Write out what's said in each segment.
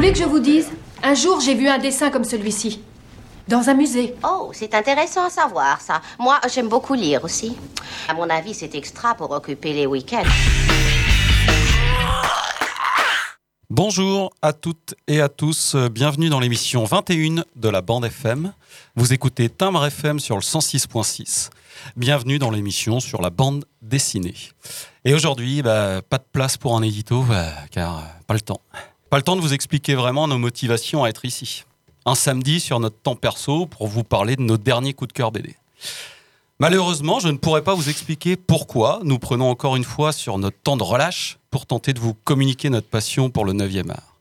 voulez que je vous dise? Un jour, j'ai vu un dessin comme celui-ci. Dans un musée. Oh, c'est intéressant à savoir ça. Moi, j'aime beaucoup lire aussi. À mon avis, c'est extra pour occuper les week-ends. Bonjour à toutes et à tous, euh, bienvenue dans l'émission 21 de la bande FM. Vous écoutez Timbre FM sur le 106.6. Bienvenue dans l'émission sur la bande dessinée. Et aujourd'hui, bah, pas de place pour un édito, bah, car euh, pas le temps. Pas le temps de vous expliquer vraiment nos motivations à être ici. Un samedi sur notre temps perso pour vous parler de nos derniers coups de cœur BD. Malheureusement, je ne pourrais pas vous expliquer pourquoi nous prenons encore une fois sur notre temps de relâche pour tenter de vous communiquer notre passion pour le 9e art.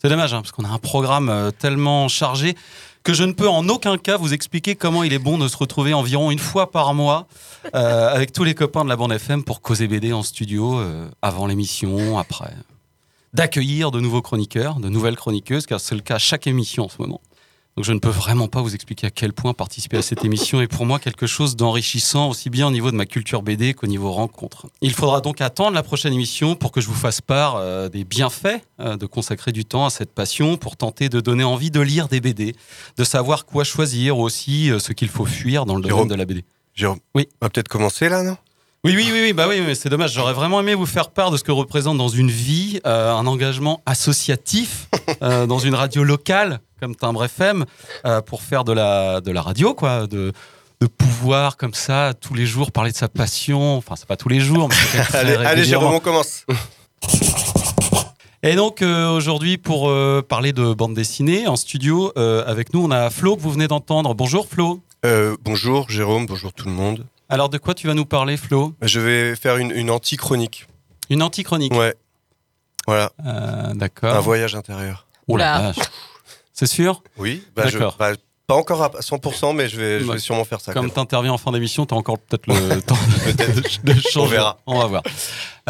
C'est dommage, hein, parce qu'on a un programme euh, tellement chargé que je ne peux en aucun cas vous expliquer comment il est bon de se retrouver environ une fois par mois euh, avec tous les copains de la bande FM pour causer BD en studio, euh, avant l'émission, après. D'accueillir de nouveaux chroniqueurs, de nouvelles chroniqueuses, car c'est le cas à chaque émission en ce moment. Donc je ne peux vraiment pas vous expliquer à quel point participer à cette émission est pour moi quelque chose d'enrichissant, aussi bien au niveau de ma culture BD qu'au niveau rencontre. Il faudra donc attendre la prochaine émission pour que je vous fasse part euh, des bienfaits euh, de consacrer du temps à cette passion, pour tenter de donner envie de lire des BD, de savoir quoi choisir, ou aussi euh, ce qu'il faut fuir dans le domaine de la BD. Jérôme, Oui. on va peut-être commencer là, non? Oui, oui, oui, oui, bah oui, mais c'est dommage. J'aurais vraiment aimé vous faire part de ce que représente dans une vie euh, un engagement associatif euh, dans une radio locale comme Timbre FM euh, pour faire de la, de la radio, quoi, de, de pouvoir comme ça tous les jours parler de sa passion. Enfin, c'est pas tous les jours, mais très Allez, allez. Jérôme, on commence. Et donc euh, aujourd'hui pour euh, parler de bande dessinée en studio euh, avec nous on a Flo que vous venez d'entendre. Bonjour Flo. Euh, bonjour Jérôme, bonjour tout le monde. Alors de quoi tu vas nous parler Flo Je vais faire une, une anti-chronique. Une anti-chronique. Ouais. Voilà, Euh, un D'accord. voyage intérieur. Oh la Oula. vache. C'est sûr Oui, bah, D'accord. bah, pas encore à 100%, mais je vais, je Ouais. vais sûrement faire ça. Comme tu interviens en fin d'émission, tu as encore peut-être le temps de, de changer. On verra. On va voir.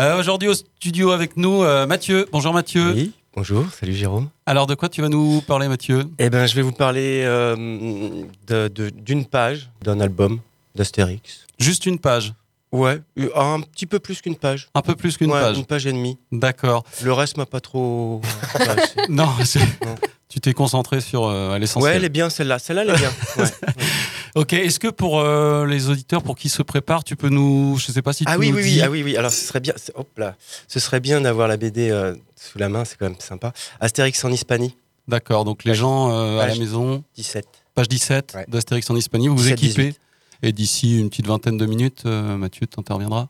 Euh, Aujourd'hui au studio avec nous, euh, Mathieu. Bonjour Mathieu. Oui, bonjour, salut Jérôme. Alors de quoi tu vas nous parler Mathieu? Eh ben, je vais vous parler euh, de- de- d'une page d'un album d'Astérix. Juste une page. Ouais, un petit peu plus qu'une page. Un peu plus qu'une Ouais, page. Une page et demie. D'accord. Le reste m'a pas trop. Non, tu t'es concentré sur euh, l'essentiel. ouais, elle est bien celle-là. Celle-là, elle est bien. Ouais. Ok, est-ce que pour euh, les auditeurs pour qui se préparent, tu peux nous, je sais pas si tu Ah oui, nous oui, dis- oui, ah oui, oui. Alors, ce serait bien. Hop là. Ce serait bien d'avoir la BD euh, sous la main. C'est quand même sympa. Astérix en Hispanie, D'accord, donc les Page- gens à la page- maison, 17. page 17 Ouais. d'Astérix en Hispanie, vous vous 17, équipez 18. Et d'ici une petite vingtaine de minutes, euh, Mathieu t'interviendra.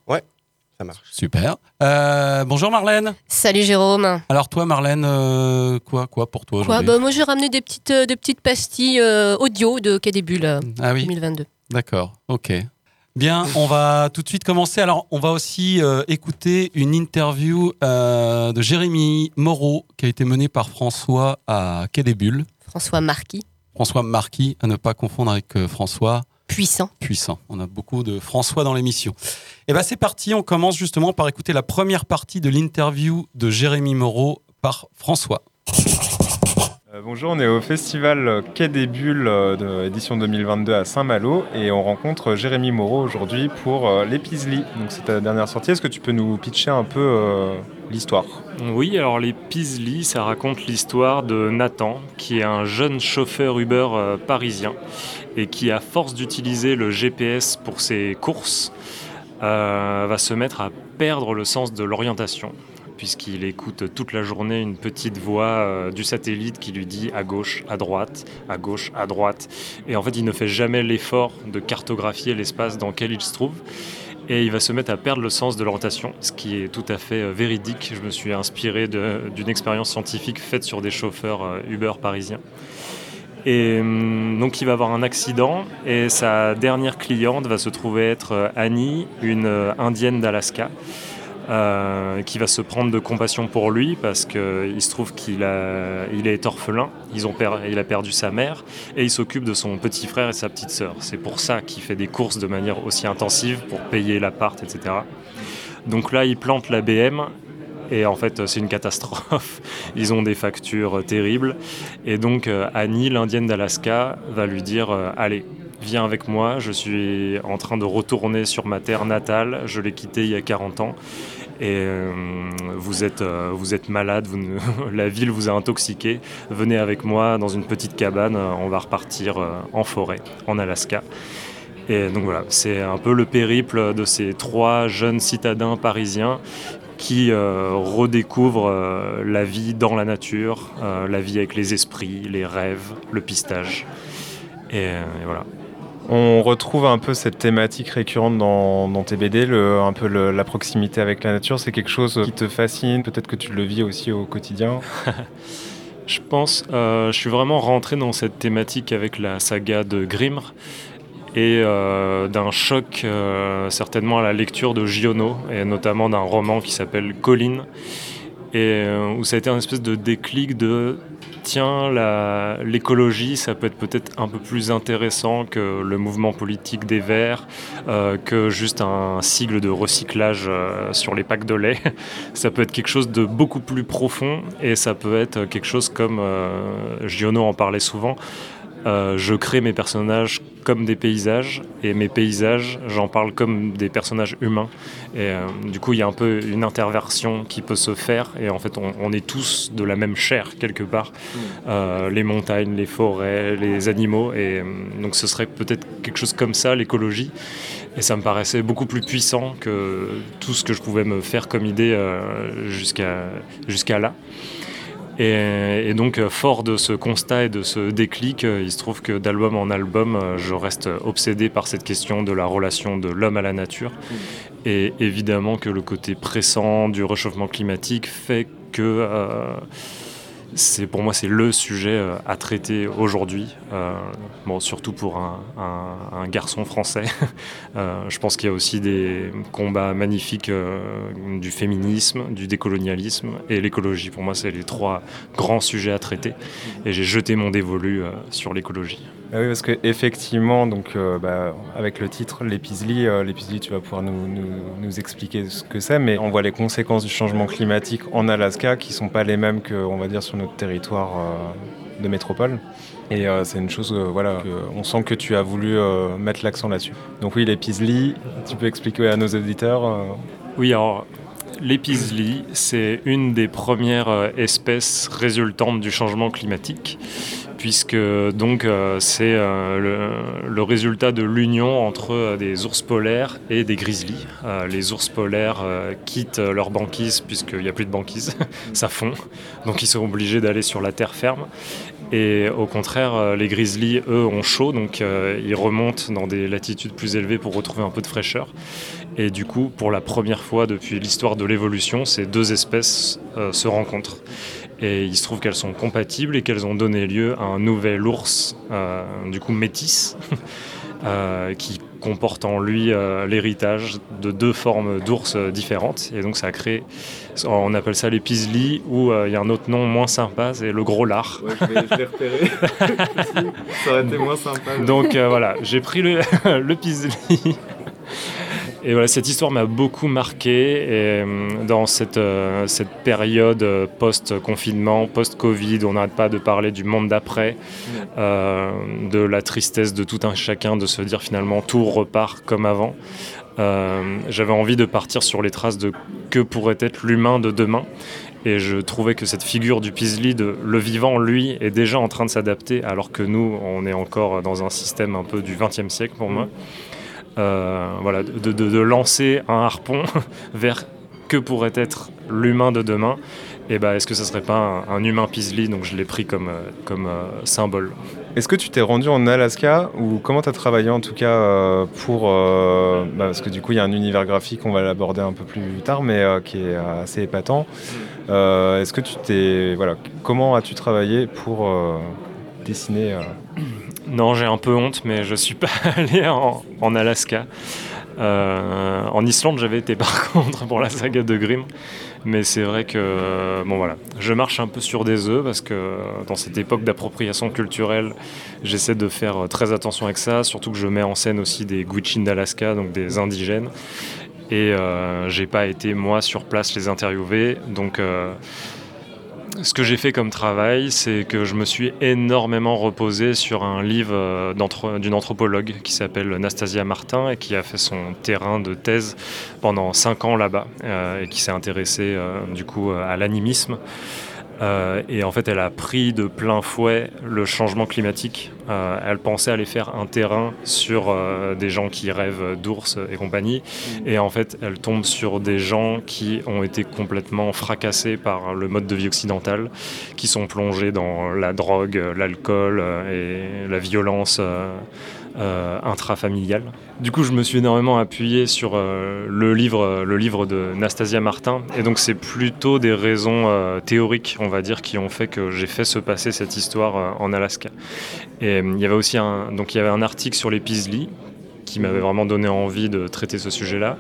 Ça marche. Super. Euh, bonjour Marlène. Salut Jérôme. Alors toi Marlène, euh, quoi, quoi pour toi Quoi bah, Moi j'ai ramené des petites, euh, des petites pastilles euh, audio de Quai des Bulles euh, Ah oui, 2022. d'accord, ok. Bien, on va tout de suite commencer. Alors, on va aussi euh, écouter une interview euh, de Jérémy Moreau qui a été menée par François à Quai des Bulles. François Marquis, François Marquis, à ne pas confondre avec euh, François puissant. Puissant. On a beaucoup de François dans l'émission. Et ben c'est parti, on commence justement par écouter la première partie de l'interview de Jérémy Moreau par François. Euh, bonjour, on est au festival Quai des Bulles euh, de édition 2022 à Saint-Malo et on rencontre Jérémy Moreau aujourd'hui pour euh, Les Pisli. Donc c'est ta dernière sortie. Est-ce que tu peux nous pitcher un peu euh, l'histoire? Oui, alors les Pisli, ça raconte l'histoire de Nathan, qui est un jeune chauffeur Uber parisien et qui, à force d'utiliser le GPS pour ses courses, euh, va se mettre à perdre le sens de l'orientation puisqu'il écoute toute la journée une petite voix euh, du satellite qui lui dit à gauche, à droite, à gauche, à droite. Et en fait, il ne fait jamais l'effort de cartographier l'espace dans lequel il se trouve. Et il va se mettre à perdre le sens de l'orientation, ce qui est tout à fait euh, véridique. Je me suis inspiré d'une expérience scientifique faite sur des chauffeurs Uber parisiens. Et hum, donc il va avoir un accident et sa dernière cliente va se trouver être euh, Annie, une euh, indienne d'Alaska. euh, qui va se prendre de compassion pour lui parce qu'il se trouve qu'il est orphelin, ils ont il a perdu sa mère et il s'occupe de son petit frère et sa petite sœur. C'est pour ça qu'il fait des courses de manière aussi intensive pour payer l'appart, etc. Donc là, il plante la BM et en fait, c'est une catastrophe. Ils ont des factures terribles. Et donc, euh, Annie, l'indienne d'Alaska, va lui dire euh, Allez, viens avec moi. Je suis en train de retourner sur ma terre natale. Je l'ai quittée il y a 40 ans. Et euh, vous, êtes, vous êtes malade, la ville vous a intoxiqué. Venez avec moi dans une petite cabane. On va repartir en forêt, en Alaska. Et donc voilà, c'est un peu le périple de ces trois jeunes citadins parisiens qui euh, redécouvrent euh, la vie dans la nature, euh, la vie avec les esprits, les rêves, le pistage. Et, voilà. On retrouve un peu cette thématique récurrente dans, tes BD, le, un peu la proximité avec la nature. C'est quelque chose qui te fascine, peut-être que tu le vis aussi au quotidien. je pense, je suis vraiment rentré dans cette thématique avec la saga de Grimr et euh, d'un choc euh, certainement à la lecture de Giono et notamment d'un roman qui s'appelle Colline et euh, où ça a été un espèce de déclic de tiens l'écologie ça peut être peut-être un peu plus intéressant que le mouvement politique des Verts que juste un sigle de recyclage sur les packs de lait. Ça peut être quelque chose de beaucoup plus profond et ça peut être quelque chose comme Giono en parlait souvent euh, je crée mes personnages comme des paysages et mes paysages, j'en parle comme des personnages humains. Et euh, du coup, il y a un peu une interversion qui peut se faire. Et en fait, on, est tous de la même chair quelque part. Mm. Euh, les montagnes, les forêts, les animaux. Et donc, ce serait peut-être quelque chose comme ça, l'écologie. Et ça me paraissait beaucoup plus puissant que tout ce que je pouvais me faire comme idée jusqu'à là. Et, donc, euh, fort de ce constat et de ce déclic, euh, il se trouve que d'album en album, euh, je reste obsédé par cette question de la relation de l'homme à la nature. Mmh. Et évidemment que le côté pressant du réchauffement climatique fait que c'est pour moi c'est le sujet euh, à traiter aujourd'hui. Euh, bon, surtout pour un, garçon français. Euh, je pense qu'il y a aussi des combats magnifiques du féminisme, du décolonialisme et l'écologie. Pour moi, c'est les trois grands sujets à traiter. Et j'ai jeté mon dévolu sur l'écologie. Ah oui, parce qu'effectivement, donc, bah, avec le titre L'épisli, l'épisli, tu vas pouvoir nous, expliquer ce que c'est, mais on voit les conséquences du changement climatique en Alaska qui ne sont pas les mêmes que, on va dire, sur territoire euh, de métropole. Et euh, c'est une chose, euh, voilà, on sent que tu as voulu mettre l'accent là-dessus. Donc oui, l'épisli, tu peux expliquer à nos auditeurs Oui, alors l'épisli, c'est une des premières espèces résultantes du changement climatique puisque donc euh, c'est euh, le, résultat de l'union entre euh, des ours polaires et des grizzlies. les ours polaires quittent leur banquise puisqu'il n'y a plus de banquise, ça fond, donc ils sont obligés d'aller sur la terre ferme. Et au contraire, les grizzlies, eux, ont chaud, donc ils remontent dans des latitudes plus élevées pour retrouver un peu de fraîcheur. Et du coup, pour la première fois depuis l'histoire de l'évolution, ces deux espèces se rencontrent. Et il se trouve qu'elles sont compatibles et qu'elles ont donné lieu à un nouvel ours, euh, du coup métis, euh, qui comporte en lui euh, l'héritage de deux formes d'ours différentes. Et donc ça a créé, on appelle ça les pisli, ou il y a un autre nom moins sympa, c'est le gros lard. Ouais, je vais, repérer. ça aurait été moins sympa. Donc voilà, j'ai pris le, le pisli. Et voilà, cette histoire m'a beaucoup marqué et, euh, dans cette, euh, cette période euh, post-confinement, post-Covid, on n'arrête pas de parler du monde d'après, de la tristesse de tout un chacun, de se dire finalement tout repart comme avant. J'avais envie de partir sur les traces de que pourrait être l'humain de demain. Et je trouvais que cette figure du Pisli, de le vivant, lui, est déjà en train de s'adapter, alors que nous, on est encore dans un système un peu du XXe siècle pour moi. Euh, voilà, de, lancer un harpon vers que pourrait être l'humain de demain. Et bah, est-ce que ce serait pas un, humain Pisli? Donc je l'ai pris comme, euh, comme euh, symbole. Est-ce que tu t'es rendu en Alaska ou comment tu as travaillé en tout cas pour. Bah, parce que du coup, il y a un univers graphique, on va l'aborder un peu plus tard, mais qui est assez épatant. Est-ce que tu t'es. Voilà, comment as-tu travaillé pour dessiner non, j'ai un peu honte, mais je suis pas allé en, Alaska. Euh, en Islande, j'avais été par contre pour la saga de Grimm. Mais c'est vrai que bon voilà, je marche un peu sur des œufs parce que dans cette époque d'appropriation culturelle, j'essaie de faire très attention avec ça, surtout que je mets en scène aussi des Gwich'in d'Alaska, donc des indigènes. Et euh, j'ai pas été moi sur place les interviewer, donc euh, ce que j'ai fait comme travail, c'est que je me suis énormément reposé sur un livre euh, d'une anthropologue qui s'appelle Nastasia Martin et qui a fait son terrain de thèse pendant cinq ans là-bas euh, et qui s'est intéressée euh, du coup à l'animisme. Euh, et en fait, elle a pris de plein fouet le changement climatique. Euh, elle pensait aller faire un terrain sur euh, des gens qui rêvent d'ours et compagnie. Mm. Et en fait, elle tombe sur des gens qui ont été complètement fracassés par le mode de vie occidental, qui sont plongés dans la drogue, l'alcool et la violence euh, intrafamiliale. Du coup, je me suis énormément appuyé sur euh, le, livre, le livre de Nastasia Martin. Et donc, c'est plutôt des raisons euh, théoriques, on va dire, qui ont fait que j'ai fait se passer cette histoire en Alaska. Et il y avait aussi un, donc, y avait un article sur les Pisli qui m'avait vraiment donné envie de traiter ce sujet-là.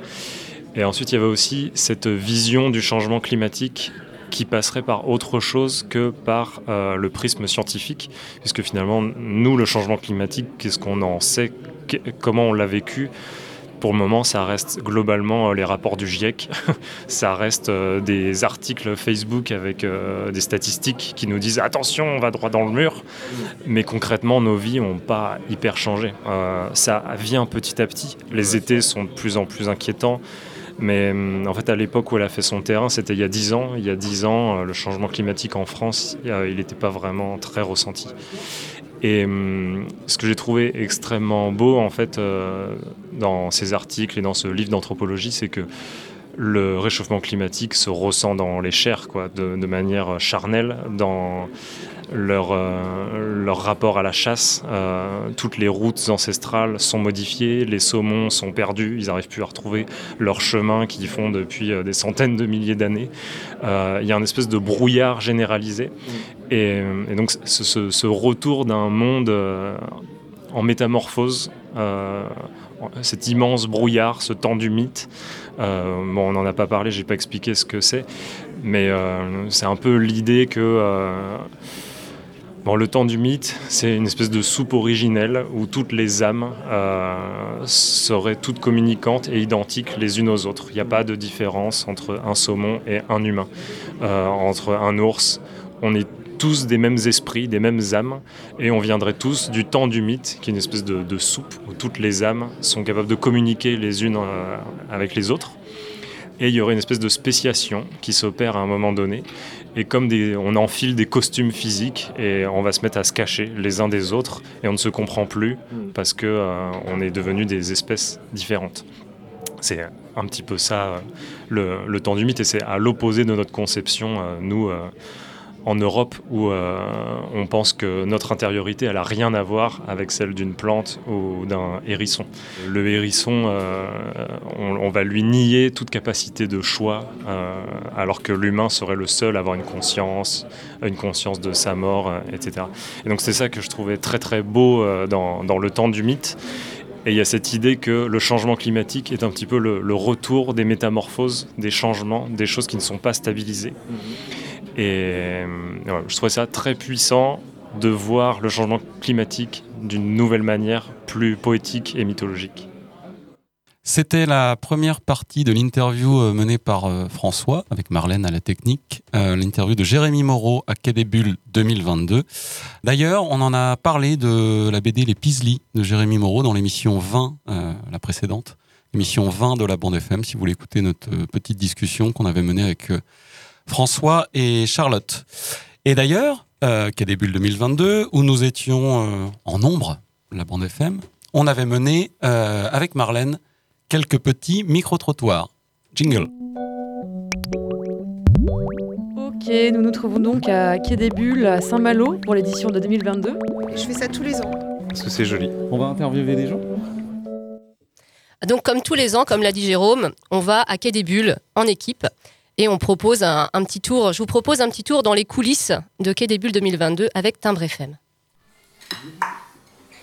Et ensuite, il y avait aussi cette vision du changement climatique qui passerait par autre chose que par euh, le prisme scientifique, puisque finalement, nous, le changement climatique, qu'est-ce qu'on en sait, comment on l'a vécu? Pour le moment, ça reste globalement euh, les rapports du GIEC, ça reste euh, des articles Facebook avec des statistiques qui nous disent attention, on va droit dans le mur, mais concrètement, nos vies n'ont pas hyper changé. ça vient petit à petit. Les étés sont de plus en plus inquiétants. Mais hum, en fait, à l'époque où elle a fait son terrain, c'était il y a 10 ans. Il y a 10 ans, euh, le changement climatique en France, il n'était pas vraiment très ressenti. Et hum, ce que j'ai trouvé extrêmement beau, en fait, euh, dans ces articles et dans ce livre d'anthropologie, c'est que le réchauffement climatique se ressent dans les chairs, quoi, de, de manière charnelle, dans leur, euh, leur rapport à la chasse. Euh, toutes les routes ancestrales sont modifiées, les saumons sont perdus, ils n'arrivent plus à retrouver leur chemin qu'ils font depuis euh, des centaines de milliers d'années. Il y a une espèce de brouillard généralisé. Et, donc ce, retour d'un monde en métamorphose, cet immense brouillard, ce temps du mythe, bon, on n'en a pas parlé, j'ai pas expliqué ce que c'est, mais c'est un peu l'idée que Bon, le temps du mythe, c'est une espèce de soupe originelle où toutes les âmes euh, seraient toutes communicantes et identiques les unes aux autres. Il n'y a pas de différence entre un saumon et un humain, euh, entre un ours. On est tous des mêmes esprits, des mêmes âmes, et on viendrait tous du temps du mythe, qui est une espèce de, soupe où toutes les âmes sont capables de communiquer les unes euh, avec les autres. Et il y aurait une espèce de spéciation qui s'opère à un moment donné, et comme on enfile des costumes physiques et on va se mettre à se cacher les uns des autres et on ne se comprend plus hmm. parce que euh, on est devenus des espèces différentes. C'est un petit peu ça euh, le, temps du mythe et c'est à l'opposé de notre conception, euh, nous en Europe où euh, on pense que notre intériorité elle a rien à voir avec celle d'une plante ou d'un hérisson. Le hérisson, euh, on, va lui nier toute capacité de choix, euh, alors que l'humain serait le seul à avoir une conscience, une conscience de sa mort, etc. Et donc c'est ça que je trouvais très très beau dans, le temps du mythe. Et il y a cette idée que le changement climatique est un petit peu le, retour des métamorphoses, des changements, des choses qui ne sont pas stabilisées. Mm-hmm. Et je trouvais ça très puissant de voir le changement climatique d'une nouvelle manière, plus poétique et mythologique. C'était la première partie de l'interview euh, menée par euh, François avec Marlène à la technique, euh, l'interview de Jérémy Moreau à Quai des Bulles 2022. D'ailleurs, on en a parlé de la BD Les Pisli de Jérémy Moreau dans l'émission 20, la précédente, l'émission 20 de la bande FM, si vous voulez écouter notre petite discussion qu'on avait menée avec François et Charlotte. Et d'ailleurs, euh, qu'à début 2022, où nous étions euh, en nombre, la bande FM, on avait mené euh, avec Marlène quelques petits micro-trottoirs. Jingle. Ok, nous nous trouvons donc à Quai des Bulles, à Saint-Malo, pour l'édition de 2022. Je fais ça tous les ans. Parce que c'est joli. On va interviewer des gens? Donc, comme tous les ans, comme l'a dit Jérôme, on va à Quai des Bulles en équipe et on propose un, petit tour. Je vous propose un petit tour dans les coulisses de Quai des Bulles 2022 avec Timbre FM.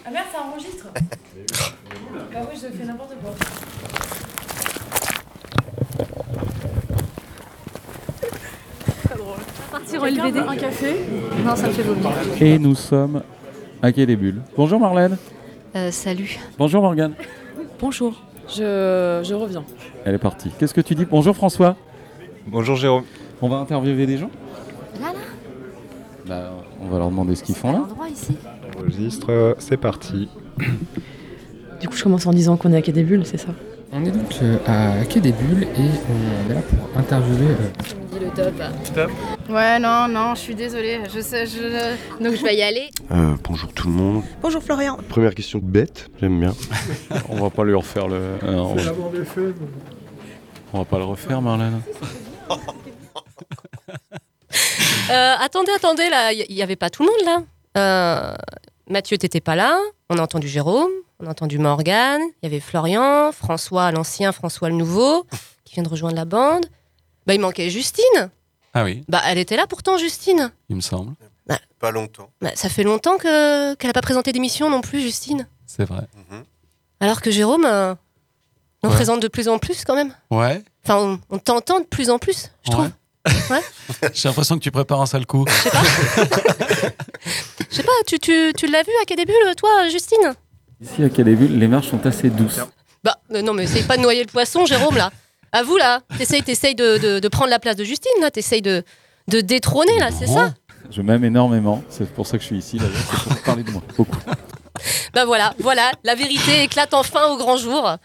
Ah merde, ça enregistre Bah oui, je fais n'importe quoi. Partir au LBD. Un café? Non, ça me fait vomir. Et nous sommes à Quai des Bulles. Bonjour Marlène. Euh, salut. Bonjour Morgane. Bonjour. Je, je reviens. Elle est partie. Qu'est-ce que tu dis? Bonjour François. Bonjour Jérôme. On va interviewer des gens Là, là Bah, on va leur demander ce qu'ils font là. Ici. Enregistre, c'est parti. Du coup, je commence en disant qu'on est à Quai des Bulles, c'est ça? On est donc euh, à Quai des Bulles et on est là pour interviewer. euh, Dis le top. Top. Ouais, non, non, je suis désolée. Je sais, je... Donc je vais y aller. Euh, bonjour tout le monde. Bonjour Florian. Première question bête, j'aime bien. on va pas lui refaire le. euh, on, va... on va pas le refaire Marlène. Euh, attendez, attendez, là, il n'y avait pas tout le monde là. Euh, Mathieu, t'étais pas là. On a entendu Jérôme, on a entendu Morgane, il y avait Florian, François l'ancien, François le nouveau, qui vient de rejoindre la bande. Bah, il manquait Justine. Ah oui, Bah, elle était là pourtant, Justine. il me semble. Pas longtemps. Bah, ça fait longtemps que qu'elle n'a pas présenté d'émission non plus, Justine. C'est vrai. Alors que Jérôme euh, en Ouais. présente de plus en plus quand même. Ouais. Enfin, on, on t'entend de plus en plus, je trouve. Ouais. J'ai l'impression que tu prépares un sale coup. Je sais pas, tu, tu, tu l'as vu à quel début, toi, Justine? Ici à Quai des Bulles, les marches sont assez douces. Bah, euh, non, mais essaye pas de noyer le poisson, Jérôme, là. À vous, là. T'essayes, t'essayes de, de, de prendre la place de Justine, là. T'essayes de, de détrôner, là, c'est ça? Je m'aime énormément. C'est pour ça que je suis ici. C'est pour parler de moi. Beaucoup. Bah voilà, voilà. La vérité éclate enfin au grand jour.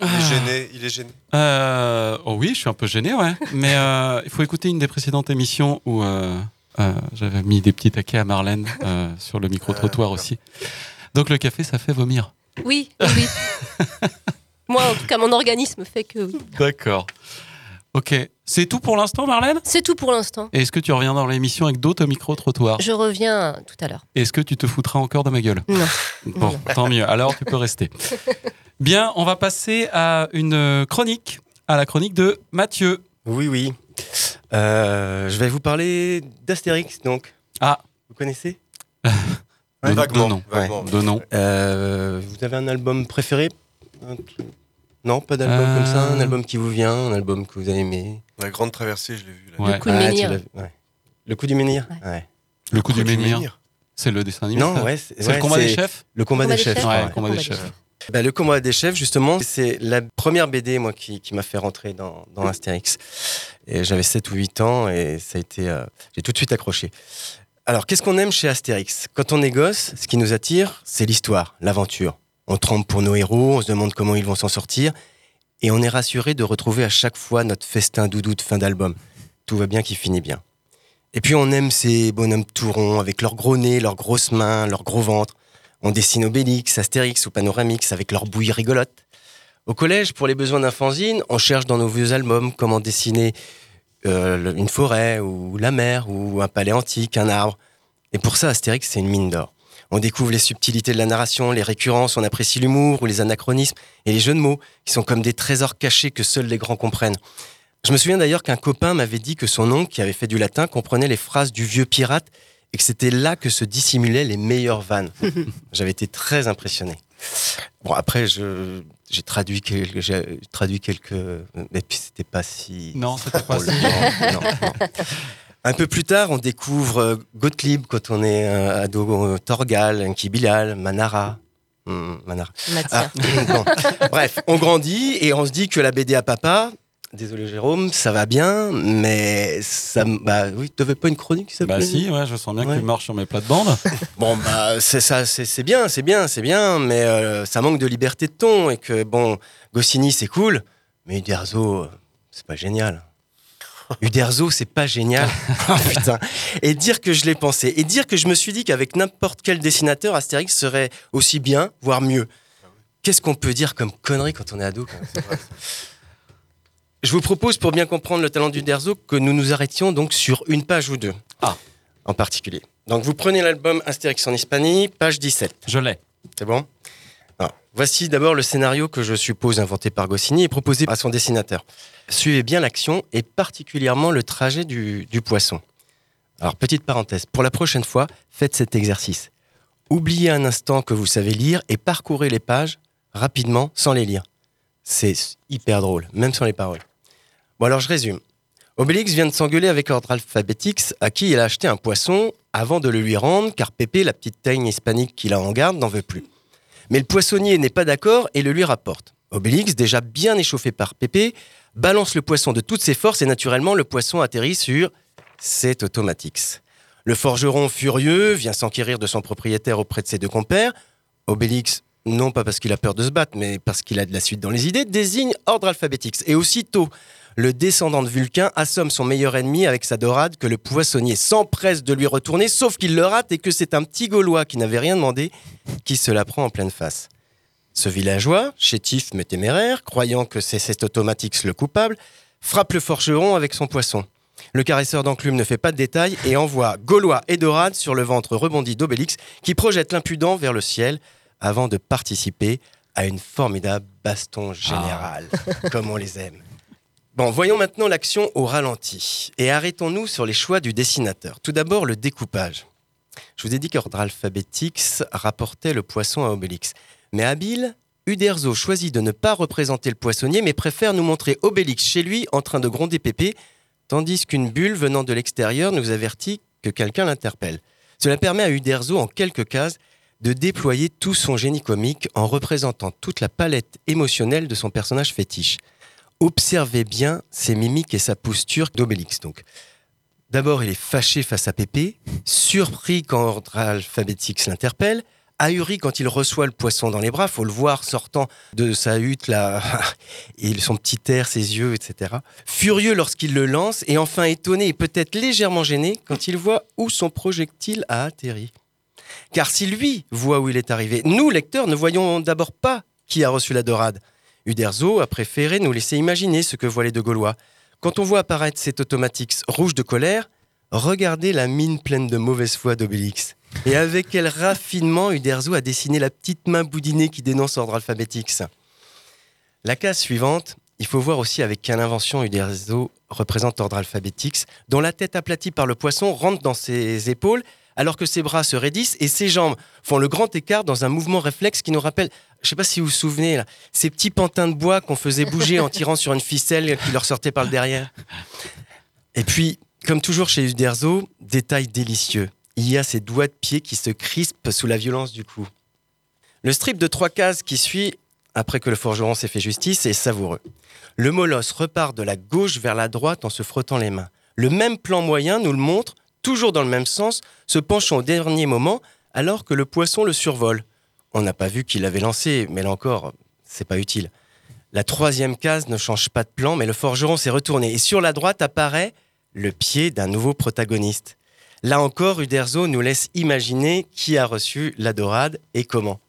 Il est gêné, il est gêné. Euh, oh oui, je suis un peu gêné, ouais. Mais euh, il faut écouter une des précédentes émissions où euh, euh, j'avais mis des petits taquets à Marlène euh, sur le micro-trottoir aussi. Donc le café, ça fait vomir. Oui, oui, oui. Moi, en tout cas, mon organisme fait que oui. D'accord. Ok. C'est tout pour l'instant, Marlène? C'est tout pour l'instant. Et Est-ce que tu reviens dans l'émission avec d'autres micro-trottoirs? Je reviens tout à l'heure. Est-ce que tu te foutras encore de ma gueule? Non. Bon, tant mieux. Alors tu peux rester. Bien, on va passer à une chronique, à la chronique de Mathieu. Oui, oui. Euh, je vais vous parler d'Astérix, donc. Ah. Vous connaissez? De- Vaguement, de nom. vaguement. De nom. Euh, vous avez un album préféré? Un truc- Non, pas d'album Euh. comme ça Un album qui vous vient Un album que vous avez aimé La grande traversée, je l'ai vu. Là. Ouais. Le coup de Ah, ouais. Le coup du menhir Ouais. Le coup du du menhir. C'est le dessin animé. Non, ouais. C'est ouais, le combat des chefs Le combat, des, chefs. Le combat des chefs. Bah, le combat des chefs, justement, c'est la première BD moi, qui, qui m'a fait rentrer dans, dans Astérix. Et j'avais 7 ou 8 ans et ça a été. euh, J'ai tout de suite accroché. Alors, qu'est-ce qu'on aime chez Astérix? Quand on est gosse, ce qui nous attire, c'est l'histoire, l'aventure. On trempe pour nos héros, on se demande comment ils vont s'en sortir. Et on est rassuré de retrouver à chaque fois notre festin doudou de fin d'album. Tout va bien qui finit bien. Et puis on aime ces bonhommes tout ronds avec leurs gros nez, leurs grosses mains, leurs gros ventres. On dessine Obélix, Astérix ou Panoramix avec leurs bouilles rigolotes. Au collège, pour les besoins d'un fanzine, on cherche dans nos vieux albums comment dessiner euh, une forêt ou la mer ou un palais antique, un arbre. Et pour ça, Astérix, c'est une mine d'or. On découvre les subtilités de la narration, les récurrences, on apprécie l'humour ou les anachronismes et les jeux de mots qui sont comme des trésors cachés que seuls les grands comprennent. Je me souviens d'ailleurs qu'un copain m'avait dit que son oncle, qui avait fait du latin, comprenait les phrases du vieux pirate et que c'était là que se dissimulaient les meilleures vannes. J'avais été très impressionné. Bon, après, je- j'ai traduit, quelques, j'ai traduit quelques. Mais puis, c'était pas si. Non, c'était pas si- Non, non, non. Un peu plus tard, on découvre euh, Gottlieb quand on est euh, ado, euh, Torgal, Enki Bilal, Manara. Hmm, Manara. Ah, bon. Bref, on grandit et on se dit que la BD à papa, désolé Jérôme, ça va bien, mais ça. Bah oui, tu n'avais pas une chronique qui Bah si, ouais, je sens bien que Ouais. tu marches sur mes plates-bandes. Bon, bah, c'est ça, c'est c'est bien, c'est bien, c'est bien, mais euh, ça manque de liberté de ton et que, bon, Goscinny, c'est cool, mais Uderzo, c'est pas génial. Uderzo, c'est pas génial. Ah, putain. Et dire que je l'ai pensé. Et dire que je me suis dit qu'avec n'importe quel dessinateur, Astérix serait aussi bien, voire mieux. Qu'est-ce qu'on peut dire comme connerie quand on est ado quand même Je vous propose, pour bien comprendre le talent d'Uderzo, que nous nous arrêtions donc sur une page ou deux. Ah. En particulier. Donc vous prenez l'album Astérix en Hispanie, page 17. Je l'ai. C'est bon? Voici d'abord le scénario que je suppose inventé par Goscinny et proposé à son dessinateur. Suivez bien l'action et particulièrement le trajet du, poisson. Alors, petite parenthèse, pour la prochaine fois, faites cet exercice. Oubliez un instant que vous savez lire et parcourez les pages, rapidement, sans les lire. C'est hyper drôle, même sans les paroles. Bon, alors je résume. Obélix vient de s'engueuler avec Ordre Alphabetix, à qui il a acheté un poisson avant de le lui rendre, car Pépé, la petite teigne hispanique qu'il a en garde, n'en veut plus. Mais le poissonnier n'est pas d'accord et le lui rapporte. Obélix, déjà bien échauffé par Pépé, balance le poisson de toutes ses forces et naturellement le poisson atterrit sur cet Automatix. Le forgeron furieux vient s'enquérir de son propriétaire auprès de ses deux compères. Obélix, non pas parce qu'il a peur de se battre, mais parce qu'il a de la suite dans les idées, désigne Ordre Alphabetix. Et aussitôt, le descendant de Vulcain assomme son meilleur ennemi avec sa dorade que le poissonnier s'empresse de lui retourner, sauf qu'il le rate et que c'est un petit Gaulois qui n'avait rien demandé qui se la prend en pleine face. Ce villageois, chétif mais téméraire, croyant que c'est cet Automatix le coupable, frappe le forgeron avec son poisson. Le caresseur d'enclume ne fait pas de détails et envoie Gaulois et Dorade sur le ventre rebondi d'Obélix qui projette l'impudent vers le ciel avant de participer à une formidable baston générale, comme on les aime. Bon, voyons maintenant l'action au ralenti et arrêtons-nous sur les choix du dessinateur. Tout d'abord, le découpage. Je vous ai dit qu'Ordre Alphabetix rapportait le poisson à Obélix. Mais habile, Uderzo choisit de ne pas représenter le poissonnier, mais préfère nous montrer Obélix chez lui en train de gronder Pépé, tandis qu'une bulle venant de l'extérieur nous avertit que quelqu'un l'interpelle. Cela permet à Uderzo, en quelques cases, de déployer tout son génie comique en représentant toute la palette émotionnelle de son personnage fétiche. Observez bien ses mimiques et sa posture d'Obélix. Donc, d'abord, il est fâché face à Pépé, surpris quand Ordre Alphabetix l'interpelle, ahuri quand il reçoit le poisson dans les bras, faut le voir sortant de sa hutte là, et son petit air, ses yeux, etc. Furieux lorsqu'il le lance, et enfin étonné et peut-être légèrement gêné quand il voit où son projectile a atterri. Car si lui voit où il est arrivé, nous, lecteurs, ne voyons d'abord pas qui a reçu la dorade. Uderzo a préféré nous laisser imaginer ce que voient les deux Gaulois. Quand on voit apparaître cet automatix rouge de colère, regardez la mine pleine de mauvaise foi d'Obélix. Et avec quel raffinement Uderzo a dessiné la petite main boudinée qui dénonce Ordre Alphabetix. La case suivante, il faut voir aussi avec quelle invention Uderzo représente Ordre Alphabetix, dont la tête aplatie par le poisson rentre dans ses épaules alors que ses bras se raidissent et ses jambes font le grand écart dans un mouvement réflexe qui nous rappelle, je sais pas si vous vous souvenez, ces petits pantins de bois qu'on faisait bouger en tirant sur une ficelle qui leur sortait par le derrière. Et puis, comme toujours chez Uderzo, détail délicieux. Il y a ses doigts de pied qui se crispent sous la violence du coup. Le strip de trois cases qui suit, après que le forgeron s'est fait justice, est savoureux. Le molosse repart de la gauche vers la droite en se frottant les mains. Le même plan moyen nous le montre, toujours dans le même sens, se penchant au dernier moment alors que le poisson le survole. On n'a pas vu qu'il l'avait lancé, mais là encore, c'est pas utile. La troisième case ne change pas de plan, mais le forgeron s'est retourné. Et sur la droite apparaît le pied d'un nouveau protagoniste. Là encore, Uderzo nous laisse imaginer qui a reçu la dorade et comment.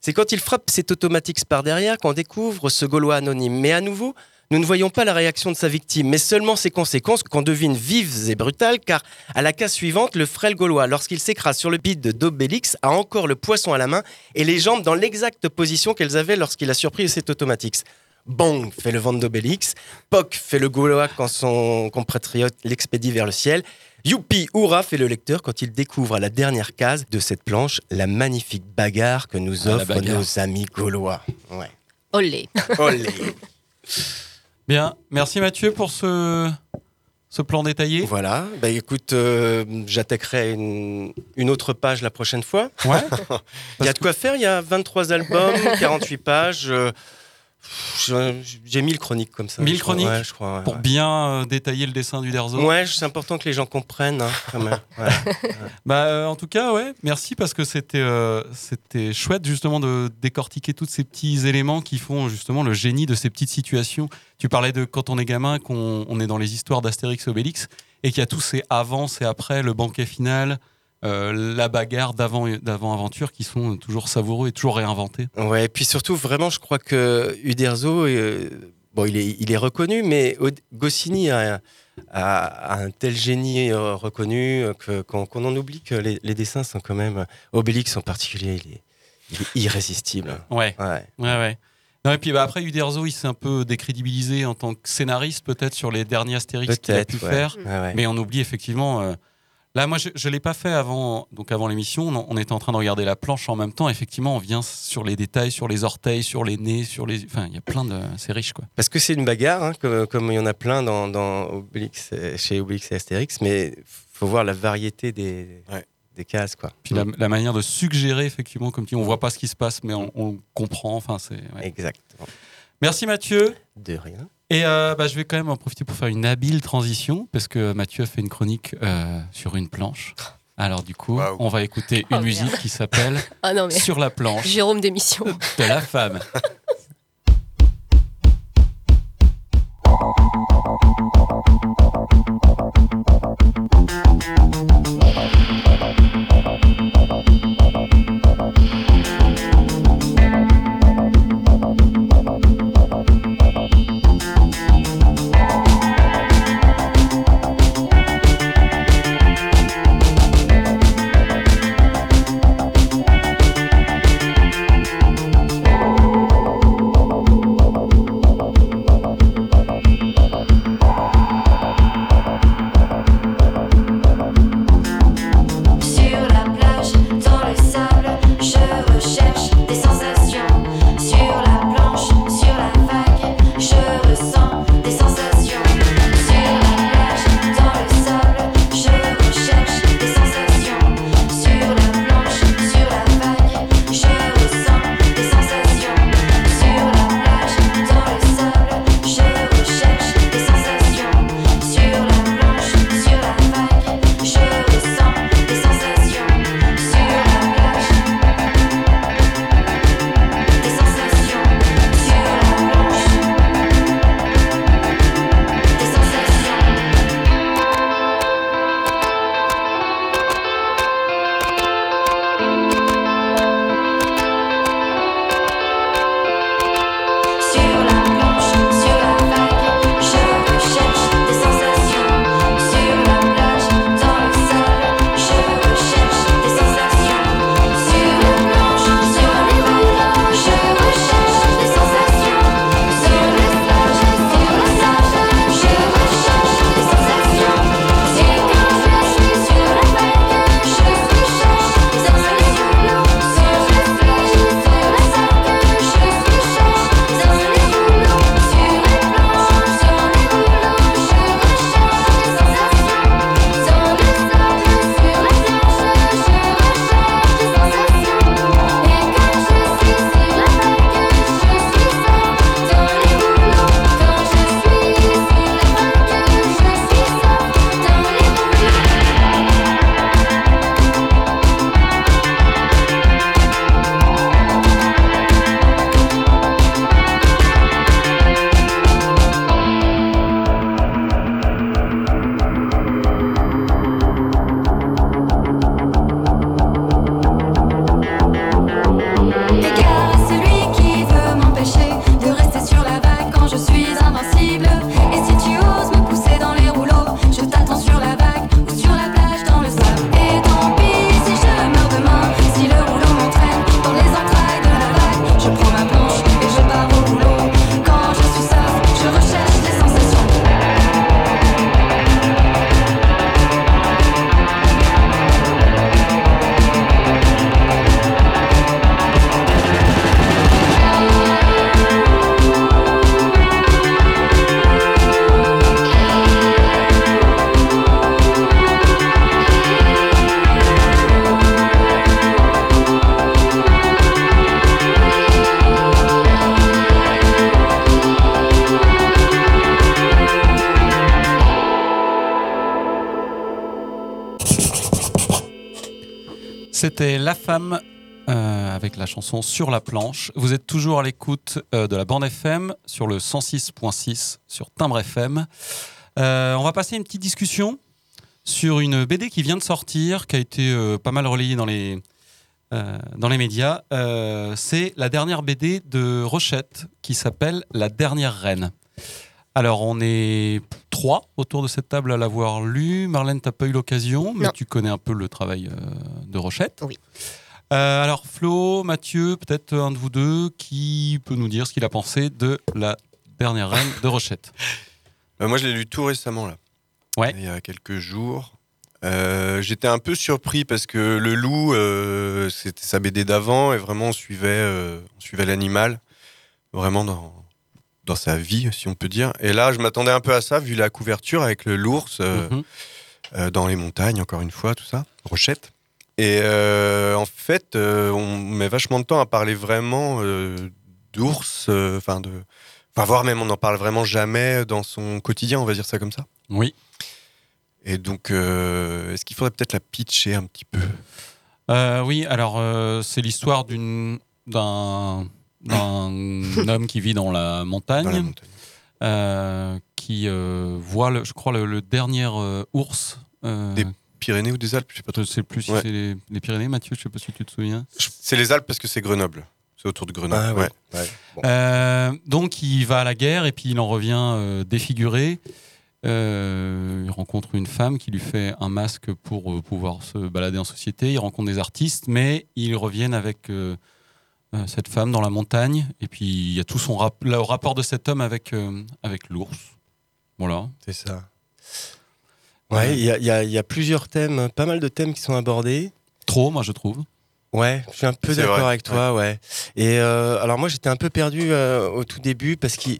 C'est quand il frappe cet automatix par derrière qu'on découvre ce Gaulois anonyme. Mais à nouveau, nous ne voyons pas la réaction de sa victime, mais seulement ses conséquences qu'on devine vives et brutales, car à la case suivante, le frêle Gaulois, lorsqu'il s'écrase sur le bide d'Obélix, a encore le poisson à la main et les jambes dans l'exacte position qu'elles avaient lorsqu'il a surpris cet automatix. Bang fait le ventre d'Obélix, Poc fait le Gaulois quand son compatriote l'expédie vers le ciel, Youpi, hurrah fait le lecteur quand il découvre à la dernière case de cette planche la magnifique bagarre que nous Ah, offrent nos amis gaulois. Ouais. Olé. Olé. Bien, merci Mathieu pour ce, ce plan détaillé. Voilà, bah écoute, euh, j'attaquerai une, une autre page la prochaine fois. Ouais. il y a de quoi faire, il y a 23 albums, 48 pages. euh, J'ai 1000 chroniques comme ça. 1000 je crois. chroniques Ouais, je crois. ouais, pour ouais. bien euh, détailler le dessin du Derzo. Ouais, c'est important que les gens comprennent hein, quand même. Bah, euh, en tout cas, ouais, merci parce que c'était euh, c'était chouette justement de décortiquer tous ces petits éléments qui font justement le génie de ces petites situations. Tu parlais de quand on est gamin, qu'on on est dans les histoires d'Astérix et Obélix et qu'il y a tous ces avant et après, le banquet final, la bagarre d'avant d'avant aventure qui sont toujours savoureux et toujours réinventés. Ouais, et puis surtout, vraiment, je crois que Uderzo, euh, bon, il est, il est reconnu, mais Goscinny a, un tel génie euh, reconnu euh, que- qu'on en oublie que les, les dessins sont quand même. Obélix en particulier, il est, il est irrésistible. Ouais. Ouais. Ouais, ouais. Non, et puis bah, après, Uderzo, il s'est un peu décrédibilisé en tant que scénariste, peut-être, sur les derniers Astérix qu'il a pu ouais. faire. Ouais. Mais on oublie effectivement euh, Là, moi, je ne l'ai pas fait avant, donc avant l'émission. On, on était en train de regarder la planche en même temps. Effectivement, on vient sur les détails, sur les orteils, sur les nez, sur les. Enfin, il y a plein de. C'est riche, quoi. Parce que c'est une bagarre, hein, comme, comme il y en a plein dans, dans Obélix, chez Obélix et Astérix, mais faut voir la variété des, des cases. Quoi. Puis la, la manière de suggérer, effectivement, comme tu dis, on voit pas ce qui se passe, mais on, on comprend. Enfin, c'est. ouais. Exactement. Merci Mathieu. De rien. Et euh, bah, je vais quand même en profiter pour faire une habile transition, parce que Mathieu a fait une chronique euh, sur une planche. Alors du coup, on va écouter une Oh, musique merde. qui s'appelle Ah non, mais- Sur la planche Jérôme d'émission. de la femme. Femme euh, avec la chanson Sur la planche. Vous êtes toujours à l'écoute euh, de la bande FM sur le 106.6 sur Timbre FM. Euh, on va passer une petite discussion sur une BD qui vient de sortir, qui a été pas mal relayée dans les, dans les médias. C'est la dernière BD de Rochette qui s'appelle La dernière reine. Alors, on est trois autour de cette table à l'avoir lu. Marlène, tu pas eu l'occasion, mais Non. tu connais un peu le travail de Rochette. Oui. Euh, alors, Flo, Mathieu, peut-être un de vous deux qui peut nous dire ce qu'il a pensé de la dernière reine de Rochette. Bah, moi, je l'ai lu tout récemment, là. Ouais. Il y a quelques jours. Euh, J'étais un peu surpris parce que le loup, euh, c'était sa BD d'avant et vraiment on suivait, euh, on suivait l'animal vraiment dans, dans sa vie, si on peut dire. Et là, je m'attendais un peu à ça vu la couverture avec le l'ours euh, Mhm. euh, dans les montagnes, encore une fois, tout ça, Rochette. Et euh, en fait, euh, on met vachement de temps à parler vraiment euh, d'ours, enfin de, enfin voire même on n'en parle vraiment jamais dans son quotidien, on va dire ça comme ça. Oui. Et donc, est-ce qu'il faudrait peut-être la pitcher un petit peu? Oui, alors c'est l'histoire d'une d'un d'un homme qui vit dans la montagne, Dans la montagne. qui voit, le- je crois, le, le dernier ours. Des Pyrénées ou des Alpes Je sais pas je sais plus si Ouais. c'est les, les Pyrénées, Mathieu, je sais pas si tu te souviens. C'est les Alpes parce que c'est Grenoble. C'est autour de Grenoble. Ah, ouais. ouais. Ouais. Bon. Euh, donc il va à la guerre et puis il en revient euh, défiguré. Euh, il rencontre une femme qui lui fait un masque pour euh, pouvoir se balader en société. Il rencontre des artistes, mais ils reviennent avec cette femme dans la montagne. Et puis il y a tout son rap- le rapport de cet homme avec, euh, avec l'ours. Voilà. C'est ça. Ouais, il y, a- y y plusieurs thèmes, pas mal de thèmes qui sont abordés. Trop, moi je trouve. Ouais, je suis un peu d'accord avec toi, ouais. Et euh, alors moi j'étais un peu perdu euh, au tout début parce qu'il.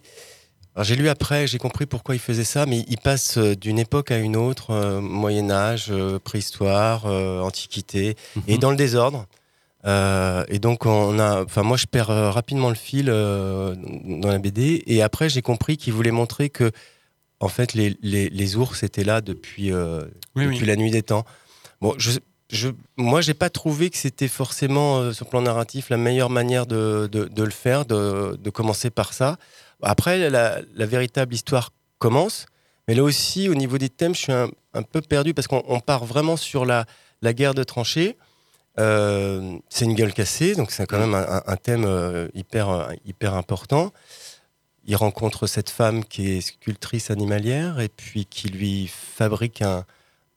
alors, J'ai lu après, j'ai compris pourquoi il faisait ça, mais il passe euh, d'une époque à une autre, euh, Moyen Âge, euh, préhistoire, euh, Antiquité, et Mhm. dans le désordre. Euh, et donc on a, enfin moi je perds rapidement le fil euh, dans la BD, et après j'ai compris qu'il voulait montrer que en fait les, les, les ours étaient là depuis euh, Oui, depuis oui. la nuit des temps. Bon, je, je, moi, j'ai pas trouvé que c'était forcément, euh, sur le plan narratif, la meilleure manière de, de, de le faire, de, de commencer par ça. Après, la, la véritable histoire commence, mais là aussi, au niveau des thèmes, je suis un, un peu perdu parce qu'on on part vraiment sur la, la guerre de tranchées. Euh, c'est une gueule cassée, donc c'est quand même un, un- thème hyper, hyper important. Il rencontre cette femme qui est sculptrice animalière et puis qui lui fabrique un,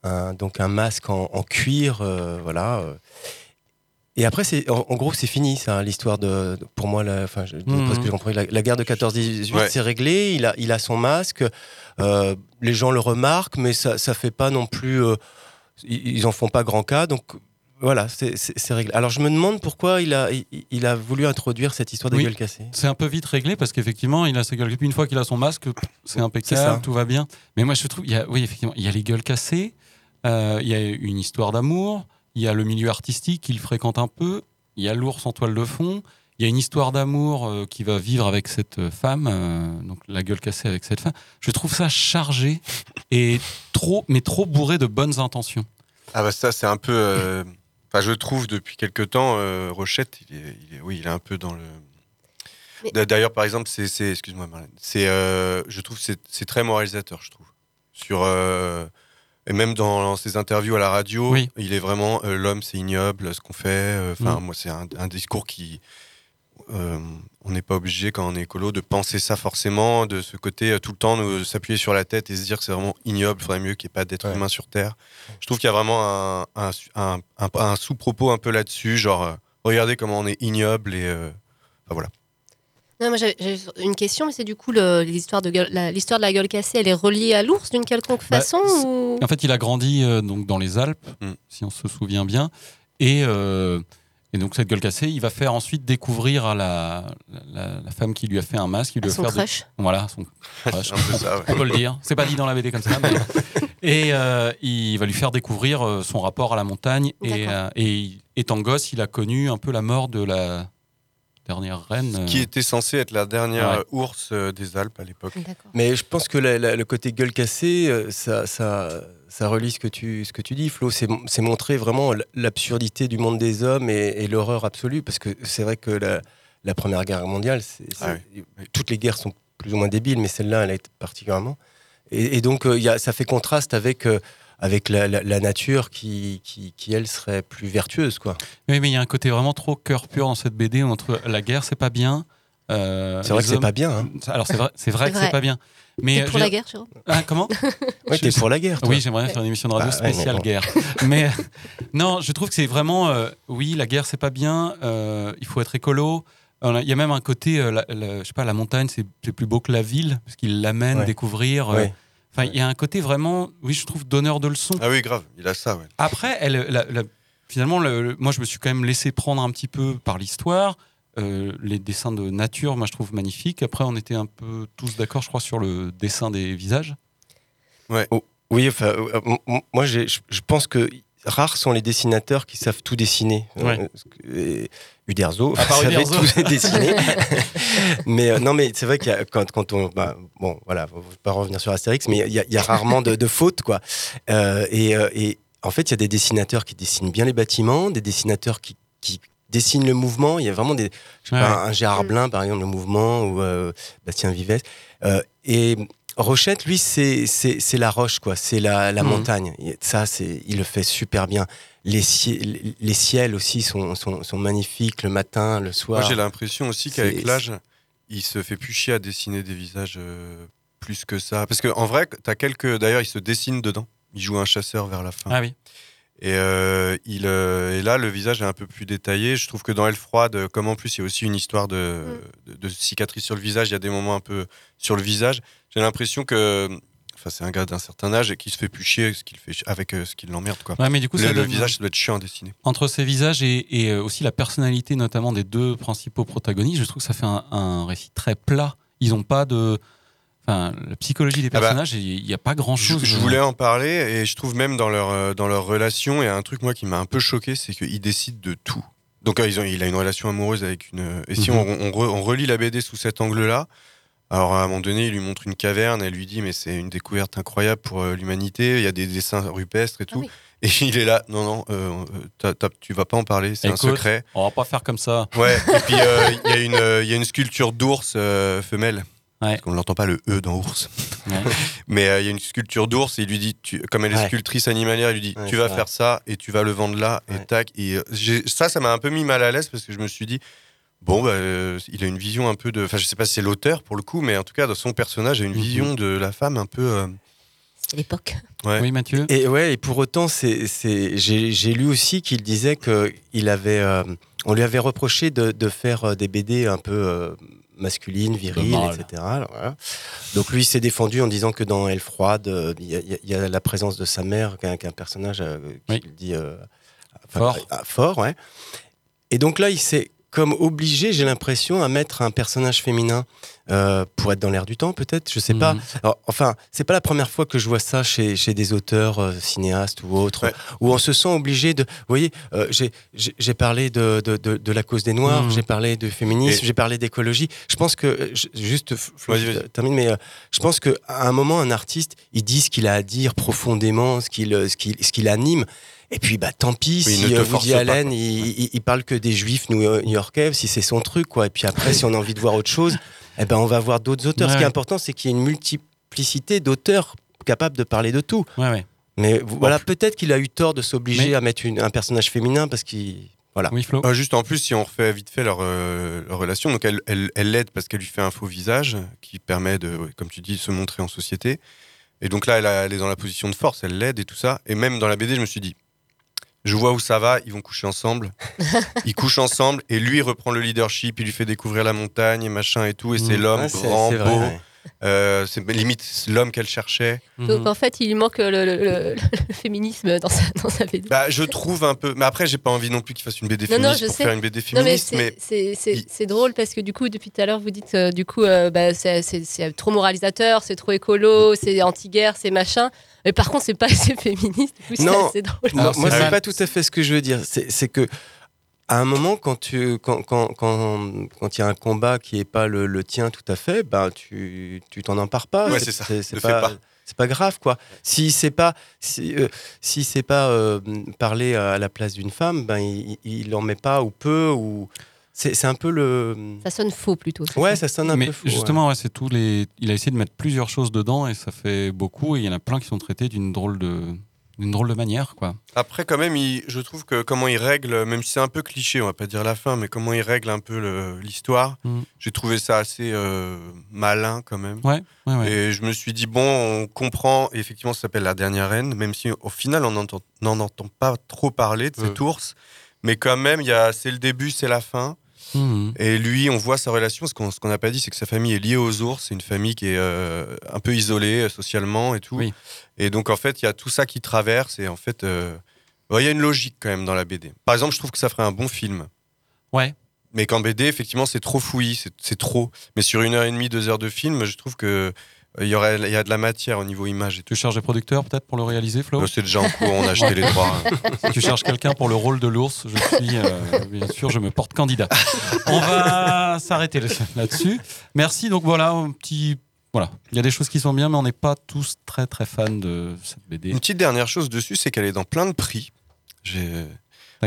un- donc un masque en, en cuir, euh, voilà. euh. Et après, c'est en, en gros, c'est fini, ça, l'histoire de, de- pour moi, la, enfin, je, que compris, la, la guerre de 14-18, Ouais. c'est réglé. Il a, il a son masque. euh, les gens le remarquent, mais ça, ça fait pas non plus. euh, ils, ils en font pas grand cas, donc. Voilà, c'est- réglé. Alors je me demande pourquoi il a, il, il a voulu introduire cette histoire des Oui. gueules cassées. C'est un peu vite réglé parce qu'effectivement, il a sa gueule. Une fois qu'il a son masque, c'est impeccable, tout va bien. Mais moi, je trouve, il y a, oui, effectivement, il y a les gueules cassées, euh, il y a une histoire d'amour, il y a le milieu artistique qu'il fréquente un peu, il y a l'ours en toile de fond, il y a une histoire d'amour euh, qui va vivre avec cette femme, euh, donc la gueule cassée avec cette femme. Je trouve ça chargé et trop, mais trop bourré de bonnes intentions. Ah bah ça, c'est un peu... Enfin, je trouve depuis quelque temps, euh, Rochette, il est, il est- oui, il est un peu dans le... Mais- D'ailleurs, par exemple, c'est... Excuse-moi, Marlène. C'est, euh, je trouve que c'est- très moralisateur, je trouve. Sur... euh, et même dans, dans ses interviews à la radio, Oui. il est vraiment euh, l'homme, c'est ignoble, ce qu'on fait. euh, Enfin, Mm. moi, c'est un, un discours qui. Euh, on n'est pas obligé, quand on est écolo, de penser ça forcément, de ce côté euh, tout le temps, de s'appuyer sur la tête et se dire que c'est vraiment ignoble, il faudrait mieux qu'il n'y ait pas d'être Ouais. humain sur Terre. Je trouve qu'il y a vraiment un, un, un- un- un sous-propos un peu là-dessus, genre, euh, regardez comment on est ignoble et. euh, enfin, voilà. Non, moi j'avais une question, mais c'est du coup l'histoire de, gueule- la- l'histoire de la gueule cassée, elle est reliée à l'ours d'une quelconque Bah, façon ou... En fait, il a grandi euh, donc dans les Alpes, Mm. si on se souvient bien, et, euh, et donc cette gueule cassée, il va faire ensuite découvrir à la, la, la femme qui lui a fait un masque, qui lui À son faire des- crush. voilà, son crush. Ça, ouais. on peut le dire. C'est pas dit dans la BD comme ça. mais- et euh, il va lui faire découvrir euh, son rapport à la montagne. Et, euh, et il- étant gosse, il a connu un peu la mort de la dernière reine. euh, Qui était censé être la dernière Ouais. ours des Alpes à l'époque. Mais je pense que la- la- le côté gueule cassée, ça, ça, ça relie ce que tu, ce que tu dis, Flo. C'est c'est montrer vraiment l'absurdité du monde des hommes et, et l'horreur absolue. Parce que c'est vrai que la, la Première Guerre mondiale, Ah toutes les guerres sont plus ou moins débiles, mais celle-là, elle est particulièrement. Et, et donc, euh, il y a, ça fait contraste avec, euh, avec la, la- la nature qui, qui, qui, elle, serait plus vertueuse. quoi. Oui, mais il y a un côté vraiment trop cœur pur dans cette BD entre la guerre, c'est pas bien. euh, C'est vrai que c'est pas bien, hein. Alors c'est vrai, vrai que c'est pas bien. Mais T'es euh, pour la guerre, Jérôme Ah, comment Oui, t'es pour la guerre. toi. Oui, j'aimerais faire une émission de radio Bah, spéciale guerre. Mais euh, non, je trouve que c'est vraiment. euh, oui, la guerre, c'est pas bien. euh, il faut être écolo. Il y a même un côté, euh, la- la- je sais pas, la montagne, c'est plus beau que la ville, parce qu'il l'amène Ouais. découvrir. euh, Ouais. Enfin, il y a un côté vraiment, oui, je trouve, donneur de leçons. Ah oui, grave, il a ça, ouais. Après, elle, la- la- finalement, le- le- moi, je me suis quand même laissé prendre un petit peu par l'histoire. Euh, les dessins de nature, moi, je trouve magnifiques. Après, on était un peu tous d'accord, je crois, sur le dessin des visages. Ouais. Oh, oui, enfin, euh, euh, moi, je je pense que rares sont les dessinateurs qui savent tout dessiner. Ouais. Et Uderzo savait tout dessiner. mais euh, non, mais c'est vrai qu'il y a quand, quand on, bah, bon, voilà, faut pas revenir sur Astérix, mais il y a, il y a rarement de, de fautes, quoi. Euh, et, et en fait, il y a des dessinateurs qui dessinent bien les bâtiments, des dessinateurs qui, qui dessinent le mouvement. Il y a vraiment des, je sais Ouais, pas, un Gérard Blin, par exemple, le mouvement, ou euh, Bastien Vives. Euh, et Rochette, lui, c'est c'est c'est la roche, quoi. C'est la, la Mhm. montagne. Et ça, c'est il le fait super bien. Les, cie- les ciels aussi sont, sont, sont magnifiques le matin, le soir. Moi, j'ai l'impression aussi qu'avec C'est- l'âge, il se fait plus chier à dessiner des visages euh, plus que ça. Parce qu'en vrai, t'as quelques. D'ailleurs, il se dessine dedans. Il joue un chasseur vers la fin. Ah oui. Et, euh, il, euh, et là, le visage est un peu plus détaillé. Je trouve que dans Elle froide, comme en plus, il y a aussi une histoire de, de, de cicatrices sur le visage. Il y a des moments un peu sur le visage. J'ai l'impression que. Enfin, c'est un gars d'un certain âge et qui se fait plus chier ce qu'il fait avec euh, ce qui l'emmerde. Quoi. Ouais, mais du coup, le, ça le donne- visage, ça doit être chiant à dessiner. Entre ces visages et, et, aussi la personnalité, notamment des deux principaux protagonistes, je trouve que ça fait un, un récit très plat. Ils n'ont pas de. Enfin, la psychologie des Ah bah, personnages, il n'y a pas grand Je, chose. je voulais en parler et je trouve même dans leur, euh, dans leur relation, il y a un truc moi qui m'a un peu choqué, c'est qu'ils décident de tout. Donc euh, ils ont, il a une relation amoureuse avec une... Et si Mhm. on, on re- on relit la BD sous cet angle-là, alors à un moment donné, il lui montre une caverne, elle lui dit mais c'est une découverte incroyable pour euh, l'humanité, il y a des dessins rupestres et tout. Et il est là, non, non, euh, euh, t'as- tu vas pas en parler, c'est un secret. On va pas faire comme ça. Ouais, et puis euh, il y, a une, euh, il y a une sculpture d'ours euh, femelle. Parce qu'on n'entend pas le E dans ours. Mais euh, il y a une sculpture d'ours et il lui dit, tu- comme elle est Ouais. sculptrice animalière, il lui dit Ouais, Tu c'est vas vrai. faire ça et tu vas le vendre là et tac. Et euh, ça, ça m'a un peu mis mal à l'aise parce que je me suis dit Bon, bah, euh, il a une vision un peu de. Enfin, je sais pas si c'est l'auteur pour le coup, mais en tout cas, dans son personnage, a une vision de la femme un peu. euh, C'était l'époque. Ouais. Oui, Mathieu. Et ouais, et pour autant, c'est, c'est, j'ai, lu aussi qu'il disait que il avait, euh, on lui avait reproché de, de faire des BD un peu euh, masculines, viriles, mâle. etc. Alors, voilà. Donc lui il s'est défendu en disant que dans Elle froide, euh, il y, a- y la présence de sa mère, qu'un, personnage euh, qui le dit euh, Fort. fort, ouais. Et donc là, il s'est comme obligé, j'ai l'impression, à mettre un personnage féminin euh, pour être dans l'air du temps, peut-être, je sais pas. Mhm. Alors, enfin, c'est pas la première fois que je vois ça chez, chez des auteurs, euh, cinéastes ou autres, où on se sent obligé de. Vous voyez, euh, j'ai- parlé de, de, de, de la cause des Noirs, Mhm. j'ai parlé de féminisme, Et- j'ai parlé d'écologie. Je pense que, je- juste, Flo, je termine, mais je pense qu'à un moment, un artiste, il dit ce qu'il a à dire profondément, qu'il ce qu'il anime. Et puis, bah, tant pis Oui, si ne te euh, force Woody pas, Allen, quoi. il, il- il parle que des juifs new- new-yorkais, si c'est son truc, quoi. Et puis après, si on a envie de voir autre chose, eh ben, on va voir d'autres auteurs. Ce qui est important, c'est qu'il y ait une multiplicité d'auteurs capables de parler de tout. Ouais, ouais. Mais voilà, peut-être qu'il a eu tort de s'obliger Mais- à mettre une- un personnage féminin parce qu'il. Voilà. Oui, Flo. Ah, juste en plus, si on refait vite fait leur, euh, leur relation, donc elle elle elle l'aide parce qu'elle lui fait un faux visage qui permet de, comme tu dis, se montrer en société. Et donc là, elle, a- elle est dans la position de force, elle l'aide et tout ça. Et même dans la BD, je me suis dit, je vois où ça va, ils vont coucher ensemble. ils couchent ensemble et lui il reprend le leadership, il lui fait découvrir la montagne et machin et tout. Et c'est Mmh. l'homme grand, vrai, beau. ouais. Euh, c'est limite l'homme qu'elle cherchait. Donc en fait, il lui manque le, le- le- le féminisme dans sa, dans sa BD. Bah, je trouve un peu. Mais après, j'ai pas envie non plus qu'il fasse une BD Non, non, féministe je pour sais. faire une BD Non, mais féministe. c'est- mais c'est c'est- c'est drôle parce que du coup, depuis tout à l'heure, vous dites euh, du coup, euh, bah, c'est- c'est c'est trop moralisateur, c'est trop écolo, c'est anti-guerre, c'est machin. Mais par contre, c'est pas assez féministe. Du coup, c'est Non, assez drôle. moi, moi, c'est pas tout à fait ce que je veux dire. C'est que à un moment, quand tu quand quand quand quand il y a un combat qui est pas le, le tien tout à fait, ben tu tu t'en empares pas. Ouais, c'est ça. C'est Le pas, fais pas. c'est pas grave quoi. Si c'est pas si euh, si c'est pas euh, parler à la place d'une femme, ben il, il il en met pas ou peu ou c'est c'est un peu le Ça sonne faux plutôt. ouais ça. sonne un Mais peu faux. justement, ouais, c'est tous les. Il a essayé de mettre plusieurs choses dedans et ça fait beaucoup. Et il y en a plein qui sont traités d'une drôle de, d'une drôle de manière, quoi. Après, quand même, il- je trouve que comment il règle, même si c'est un peu cliché, on va pas dire la fin, mais comment il règle un peu le- l'histoire, Mm. j'ai trouvé ça assez euh, malin quand même. Ouais, ouais, ouais. Et je me suis dit, bon, on comprend, et effectivement, ça s'appelle La Dernière Reine, même si au final, on n'entend- n'en entend pas trop parler de cet Euh. ours. Mais quand même, il y a- c'est le début, c'est la fin. Mhm. Et lui, on voit sa relation, ce qu'on n'a pas dit, c'est que sa famille est liée aux ours. C'est une famille qui est euh, un peu isolée euh, socialement et tout. Et donc, en fait, il y a tout ça qui traverse. Et en fait, euh, ouais, il y a une logique quand même dans la BD. Par exemple, je trouve que ça ferait un bon film. Ouais. Mais qu'en BD, effectivement, c'est trop fouillis, c'est- trop. Mais sur une heure et demie, deux heures de film, je trouve que il y aurait, il y a de la matière au niveau image. Et Tu cherches des producteurs peut-être pour le réaliser, Flo Euh, C'est déjà en cours, on a acheté les droits. Si tu cherches quelqu'un pour le rôle de l'ours, je suis, euh, bien sûr, je me porte candidat. On va s'arrêter là- là-dessus. Merci. Donc voilà, un petit. Voilà, il y a des choses qui sont bien, mais on n'est pas tous très très fans de cette BD. Une petite dernière chose dessus, c'est qu'elle est dans plein de prix.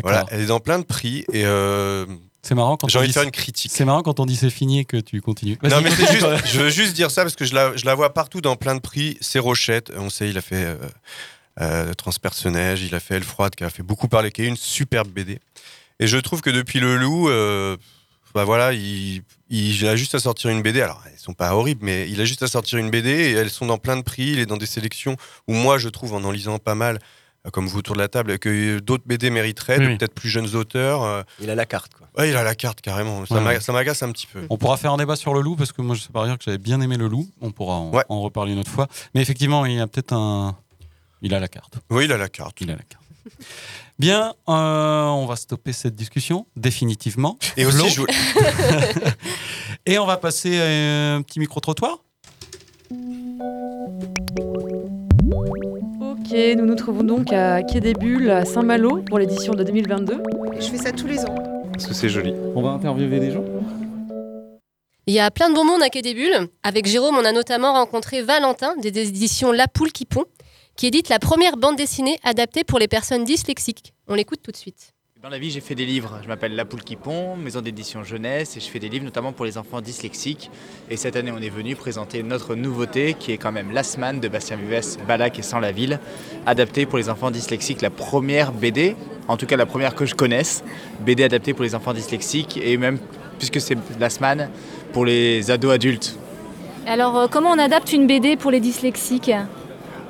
Voilà, elle est dans plein de prix et euh, C'est marrant quand j'ai on envie dit de faire c'est- une critique. C'est marrant quand on dit c'est fini et que tu continues. Non, mais c'est continue. juste, je veux juste dire ça parce que je la, je la vois partout dans plein de prix. C'est Rochette, on sait, il a fait euh, euh, Transperce Neige, il a fait Elle Froide, qui a fait beaucoup parler, qui est une superbe BD. Et je trouve que depuis Le Loup, euh, bah voilà, il, il a juste à sortir une BD. Alors, elles sont pas horribles, mais il a juste à sortir une BD et elles sont dans plein de prix. Il est dans des sélections où moi, je trouve, en en lisant pas mal, comme vous autour de la table, que d'autres BD mériteraient, Oui, de oui. peut-être plus jeunes auteurs. euh. Il a la carte, quoi. Ouais, il a la carte carrément. Ça Ouais, m'agace un petit peu. On pourra faire un débat sur le loup parce que moi je sais pas dire que j'avais bien aimé le loup. On pourra en, en reparler une autre fois. Mais effectivement, il y a peut-être un. Il a la carte. Oui, il a la carte. Il a la carte. Bien, euh, on va stopper cette discussion définitivement. Et aussi, je Et on va passer à un petit micro trottoir. Nous nous trouvons donc à Quai des Bulles, à Saint-Malo, pour l'édition de 2022. Je fais ça tous les ans. Parce que c'est joli. On va interviewer des gens? Il y a plein de bons mondes à Quai des Bulles. Avec Jérôme, on a notamment rencontré Valentin des éditions La Poule qui pond, qui édite la première bande dessinée adaptée pour les personnes dyslexiques. On l'écoute tout de suite. Dans la vie, j'ai fait des livres. Je m'appelle La Poule qui pond, maison d'édition jeunesse, et je fais des livres notamment pour les enfants dyslexiques. Et cette année, on est venu présenter notre nouveauté, qui est quand même L'Asman de Bastien Vives, Balak et Sans la Ville, adaptée pour les enfants dyslexiques, la première BD, en tout cas la première que je connaisse, BD adaptée pour les enfants dyslexiques, et même, puisque c'est L'Asman, pour les ados adultes. Alors, euh, comment on adapte une BD pour les dyslexiques?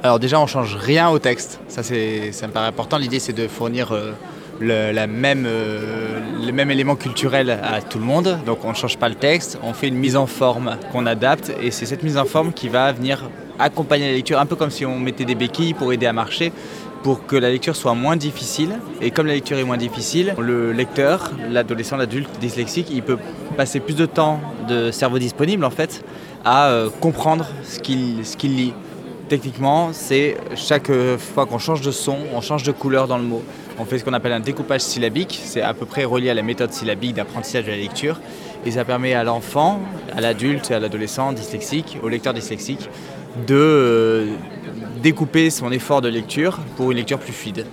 Alors déjà, on change rien au texte. Ça, c'est, ça me paraît important. L'idée, c'est de fournir euh, le, même, euh, le même élément culturel à tout le monde. Donc, on ne change pas le texte. On fait une mise en forme qu'on adapte. Et c'est cette mise en forme qui va venir accompagner la lecture, un peu comme si on mettait des béquilles pour aider à marcher pour que la lecture soit moins difficile. Et comme la lecture est moins difficile, le lecteur, l'adolescent, l'adulte dyslexique, il peut passer plus de temps de cerveau disponible en fait à euh, comprendre ce qu'il ce qu'il lit. Techniquement, c'est chaque euh, fois qu'on change de son, on change de couleur dans le mot. On fait ce qu'on appelle un découpage syllabique, c'est à peu près relié à la méthode syllabique d'apprentissage de la lecture. Et ça permet à l'enfant, à l'adulte, à l'adolescent dyslexique, au lecteur dyslexique, de euh, découper son effort de lecture pour une lecture plus fluide.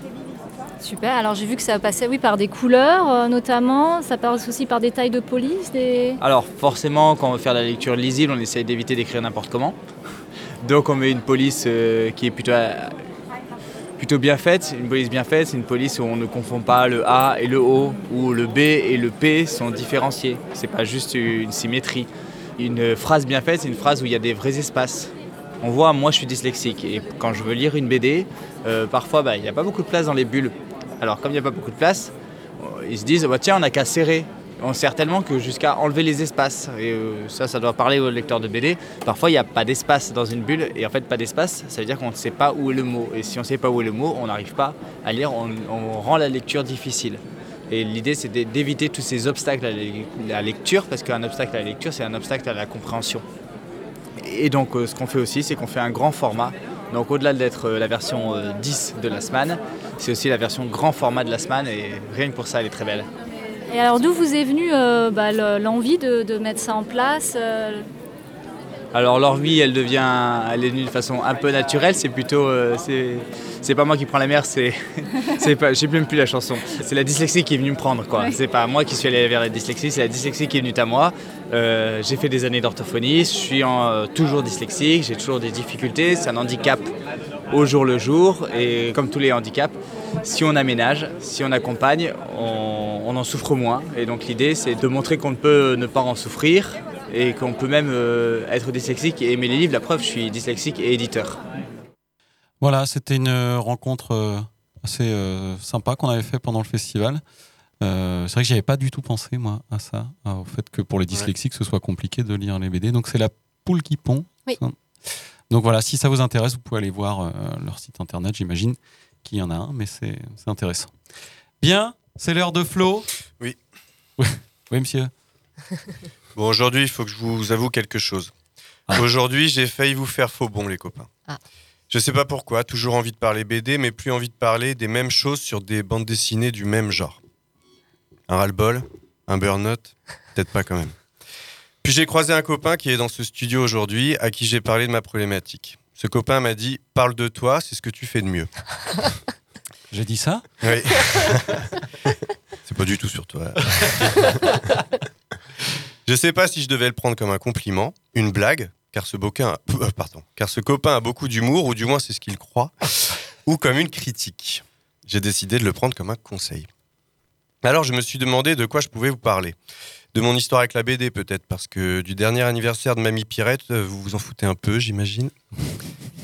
Super, alors j'ai vu que ça passait oui, par des couleurs euh, notamment, ça passe aussi par des tailles de police, des... Alors forcément, quand on veut faire de la lecture lisible, on essaye d'éviter d'écrire n'importe comment. Donc on met une police euh, qui est plutôt, plutôt bien faite. Une police bien faite, c'est une police où on ne confond pas le A et le O, où le B et le P sont différenciés. C'est pas juste une symétrie. Une phrase bien faite, c'est une phrase où il y a des vrais espaces. On voit, moi je suis dyslexique et quand je veux lire une BD, euh, parfois bah, il n'y a pas beaucoup de place dans les bulles. Alors comme il n'y a pas beaucoup de place, euh, ils se disent bah, tiens on n'a qu'à serrer. On serre tellement que jusqu'à enlever les espaces. Et euh, ça, ça doit parler au lecteur de BD. Parfois il n'y a pas d'espace dans une bulle et en fait pas d'espace, ça veut dire qu'on ne sait pas où est le mot. Et si on ne sait pas où est le mot, on n'arrive pas à lire, on, rend la lecture difficile. Et l'idée, c'est d'é- d'éviter tous ces obstacles à la lecture, parce qu'un obstacle à la lecture, c'est un obstacle à la compréhension. Et donc, euh, ce qu'on fait aussi, c'est qu'on fait un grand format. Donc, au-delà d'être euh, la version euh, 10 de la semaine, c'est aussi la version grand format de la semaine, et rien que pour ça, elle est très belle. Et alors d'où vous est venue euh, bah, le- l'envie de, de mettre ça en place euh, Alors leur vie, elle devient, elle est venue de façon un peu naturelle. C'est plutôt, euh, c'est, c'est pas moi qui prends la mer, c'est, c'est pas, j'ai même plus la chanson. C'est la dyslexie qui est venue me prendre, quoi. Ouais. C'est pas moi qui suis allé vers la dyslexie, c'est la dyslexie qui est venue à moi. J'ai fait des années d'orthophonie, je suis en, toujours dyslexique, j'ai toujours des difficultés. C'est un handicap au jour le jour, et comme tous les handicaps, si on aménage, si on accompagne, on, on en souffre moins. Et donc l'idée, c'est de montrer qu'on ne peut ne pas en souffrir et qu'on peut même euh, être dyslexique et aimer les livres. La preuve, je suis dyslexique et éditeur. Voilà, c'était une euh, rencontre euh, assez euh, sympa qu'on avait fait pendant le festival. Euh, c'est vrai que j'avais pas du tout pensé moi à ça, à- au fait que pour les dyslexiques ce soit compliqué de lire les BD. Donc c'est la poule qui pond. Oui. Donc voilà, si ça vous intéresse, vous pouvez aller voir euh, leur site internet. J'imagine qu'il y en a un, mais c'est c'est intéressant. Bien, c'est l'heure de Flo. Oui. Oui, oui, monsieur. Bon, aujourd'hui, il faut que je vous avoue quelque chose. Aujourd'hui, j'ai failli vous faire faux bon, les copains. Ah. Je sais pas pourquoi, toujours envie de parler BD, mais plus envie de parler des mêmes choses sur des bandes dessinées du même genre. Un ras-le-bol Un burn-out Peut-être pas quand même. Puis j'ai croisé un copain qui est dans ce studio aujourd'hui, à qui j'ai parlé de ma problématique. Ce copain m'a dit Parle de toi, c'est ce que tu fais de mieux. J'ai dit ça Oui. c'est pas du tout sur toi. je sais pas si je devais le prendre comme un compliment, une blague, car ce euh, pardon, car ce copain a beaucoup d'humour, ou du moins c'est ce qu'il croit, ou comme une critique. J'ai décidé de le prendre comme un conseil. Alors je me suis demandé de quoi je pouvais vous parler. De mon histoire avec la BD peut-être, parce que du dernier anniversaire de Mamie Pirette, euh, vous vous en foutez un peu, j'imagine.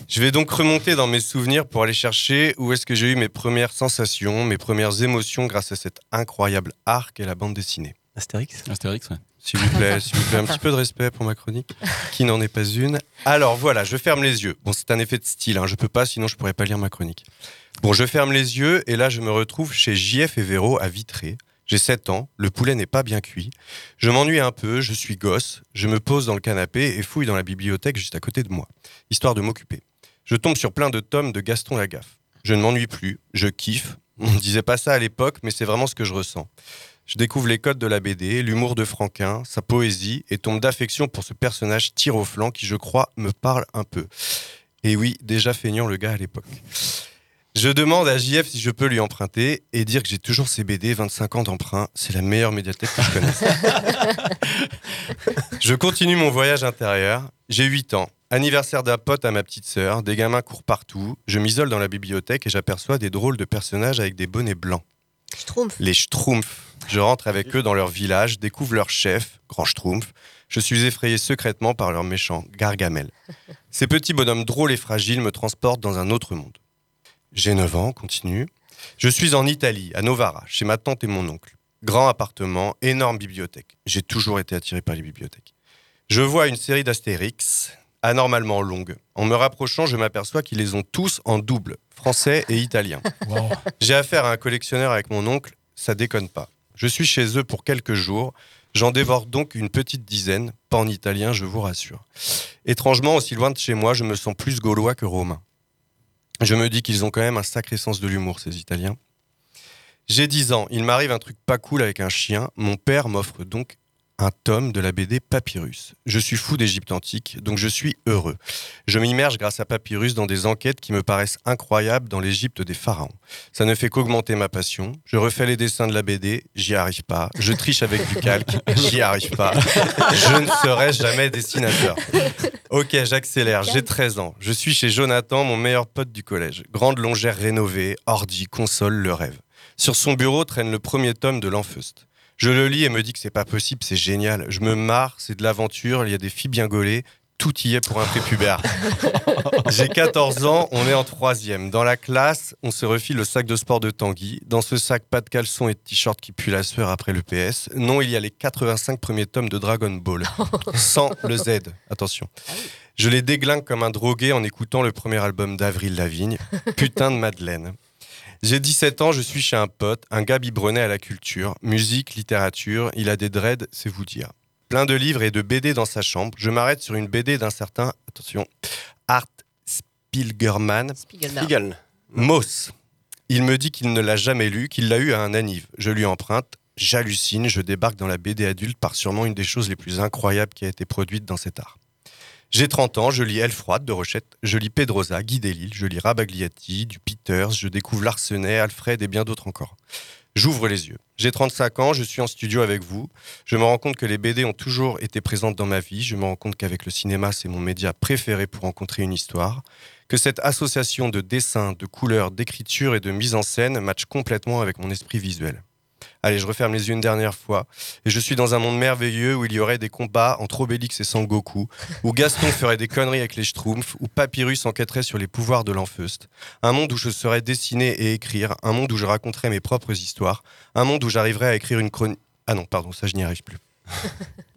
Je vais donc remonter dans mes souvenirs pour aller chercher où est-ce que j'ai eu mes premières sensations, mes premières émotions grâce à cet incroyable art qu'est la bande dessinée. Astérix Astérix, ouais. S'il vous plaît, s'il vous plaît, un petit peu de respect pour ma chronique, qui n'en est pas une. Alors voilà, je ferme les yeux. Bon, c'est un effet de style, hein, je peux pas, sinon je pourrais pas lire ma chronique. Bon, je ferme les yeux et là je me retrouve chez JF et Véro à Vitré. J'ai 7 ans, le poulet n'est pas bien cuit. Je m'ennuie un peu, je suis gosse, je me pose dans le canapé et fouille dans la bibliothèque juste à côté de moi, histoire de m'occuper. Je tombe sur plein de tomes de Gaston Lagaffe. Je ne m'ennuie plus, je kiffe. On ne disait pas ça à l'époque, mais c'est vraiment ce que je ressens. Je découvre les codes de la BD, l'humour de Franquin, sa poésie, et tombe d'affection pour ce personnage tir au flanc qui, je crois, me parle un peu. Et oui, déjà feignant le gars à l'époque. Je demande à JF si je peux lui emprunter et dire que j'ai toujours ses BD, 25 ans d'emprunt. C'est la meilleure médiathèque que je connaisse. je continue mon voyage intérieur. J'ai 8 ans. Anniversaire d'un pote à ma petite sœur. Des gamins courent partout. Je m'isole dans la bibliothèque et j'aperçois des drôles de personnages avec des bonnets blancs. Schtroumpf. Les Schtroumpfs. Je rentre avec eux dans leur village, découvre leur chef, Grand Schtroumpf. Je suis effrayé secrètement par leur méchant Gargamel. Ces petits bonhommes drôles et fragiles me transportent dans un autre monde. J'ai 9 ans, continue. Je suis en Italie, à Novara, chez ma tante et mon oncle. Grand appartement, énorme bibliothèque. J'ai toujours été attiré par les bibliothèques. Je vois une série d'Astérix, anormalement longue. En me rapprochant, je m'aperçois qu'ils les ont tous en double, français et italien. J'ai affaire à un collectionneur avec mon oncle, ça déconne pas. Je suis chez eux pour quelques jours. J'en dévore donc une petite dizaine, pas en italien, je vous rassure. Étrangement, aussi loin de chez moi, je me sens plus gaulois que romain. Je me dis qu'ils ont quand même un sacré sens de l'humour, ces Italiens. J'ai 10 ans, il m'arrive un truc pas cool avec un chien. Mon père m'offre donc un tome de la BD Papyrus. Je suis fou d'Égypte antique, donc je suis heureux. Je m'immerge grâce à Papyrus dans des enquêtes qui me paraissent incroyables dans l'Égypte des pharaons. Ça ne fait qu'augmenter ma passion. Je refais les dessins de la BD, j'y arrive pas. Je triche avec du calque, j'y arrive pas. Je ne serai jamais dessinateur. Ok, j'accélère, j'ai 13 ans. Je suis chez Jonathan, mon meilleur pote du collège. Grande longère rénovée, ordi, console, le rêve. Sur son bureau traîne le premier tome de l'Enfeust. Je le lis et me dis que c'est pas possible, c'est génial. Je me marre, c'est de l'aventure, il y a des filles bien gaulées, tout y est pour un prépubère. J'ai 14 ans, on est en troisième. Dans la classe, on se refile le sac de sport de Tanguy. Dans ce sac, pas de caleçon et de t-shirt qui pue la sueur après le PS. Non, il y a les 85 premiers tomes de Dragon Ball. Sans le Z, attention. Je les déglingue comme un drogué en écoutant le premier album d'Avril Lavigne. Putain de Madeleine. J'ai 17 ans, je suis chez un pote, un gars biberonné à la culture, musique, littérature, il a des dreads, c'est vous dire. Plein de livres et de BD dans sa chambre. Je m'arrête sur une BD d'un certain, attention, Art Spiegelman. Spiegelman. Moss. Il me dit qu'il ne l'a jamais lu, qu'il l'a eu à un anniv. Je lui emprunte, j'hallucine, je débarque dans la BD adulte par sûrement une des choses les plus incroyables qui a été produite dans cet art. J'ai 30 ans, je lis Elle froide de Rochette, je lis Pedrosa, Guy Delisle, je lis Rabagliati, du Peters, je découvre Larsenet, Alfred et bien d'autres encore. J'ouvre les yeux. J'ai 35 ans, je suis en studio avec vous. Je me rends compte que les BD ont toujours été présentes dans ma vie. Je me rends compte qu'avec le cinéma, c'est mon média préféré pour rencontrer une histoire. Que cette association de dessin, de couleurs, d'écriture et de mise en scène match complètement avec mon esprit visuel. Allez, je referme les yeux une dernière fois. Et je suis dans un monde merveilleux où il y aurait des combats entre Obélix et Sangoku, où Gaston ferait des conneries avec les Schtroumpfs, où Papyrus enquêterait sur les pouvoirs de l'Enfeust. Un monde où je saurais dessiner et écrire, un monde où je raconterais mes propres histoires, un monde où j'arriverais à écrire une chronique. Ah non, pardon, ça je n'y arrive plus.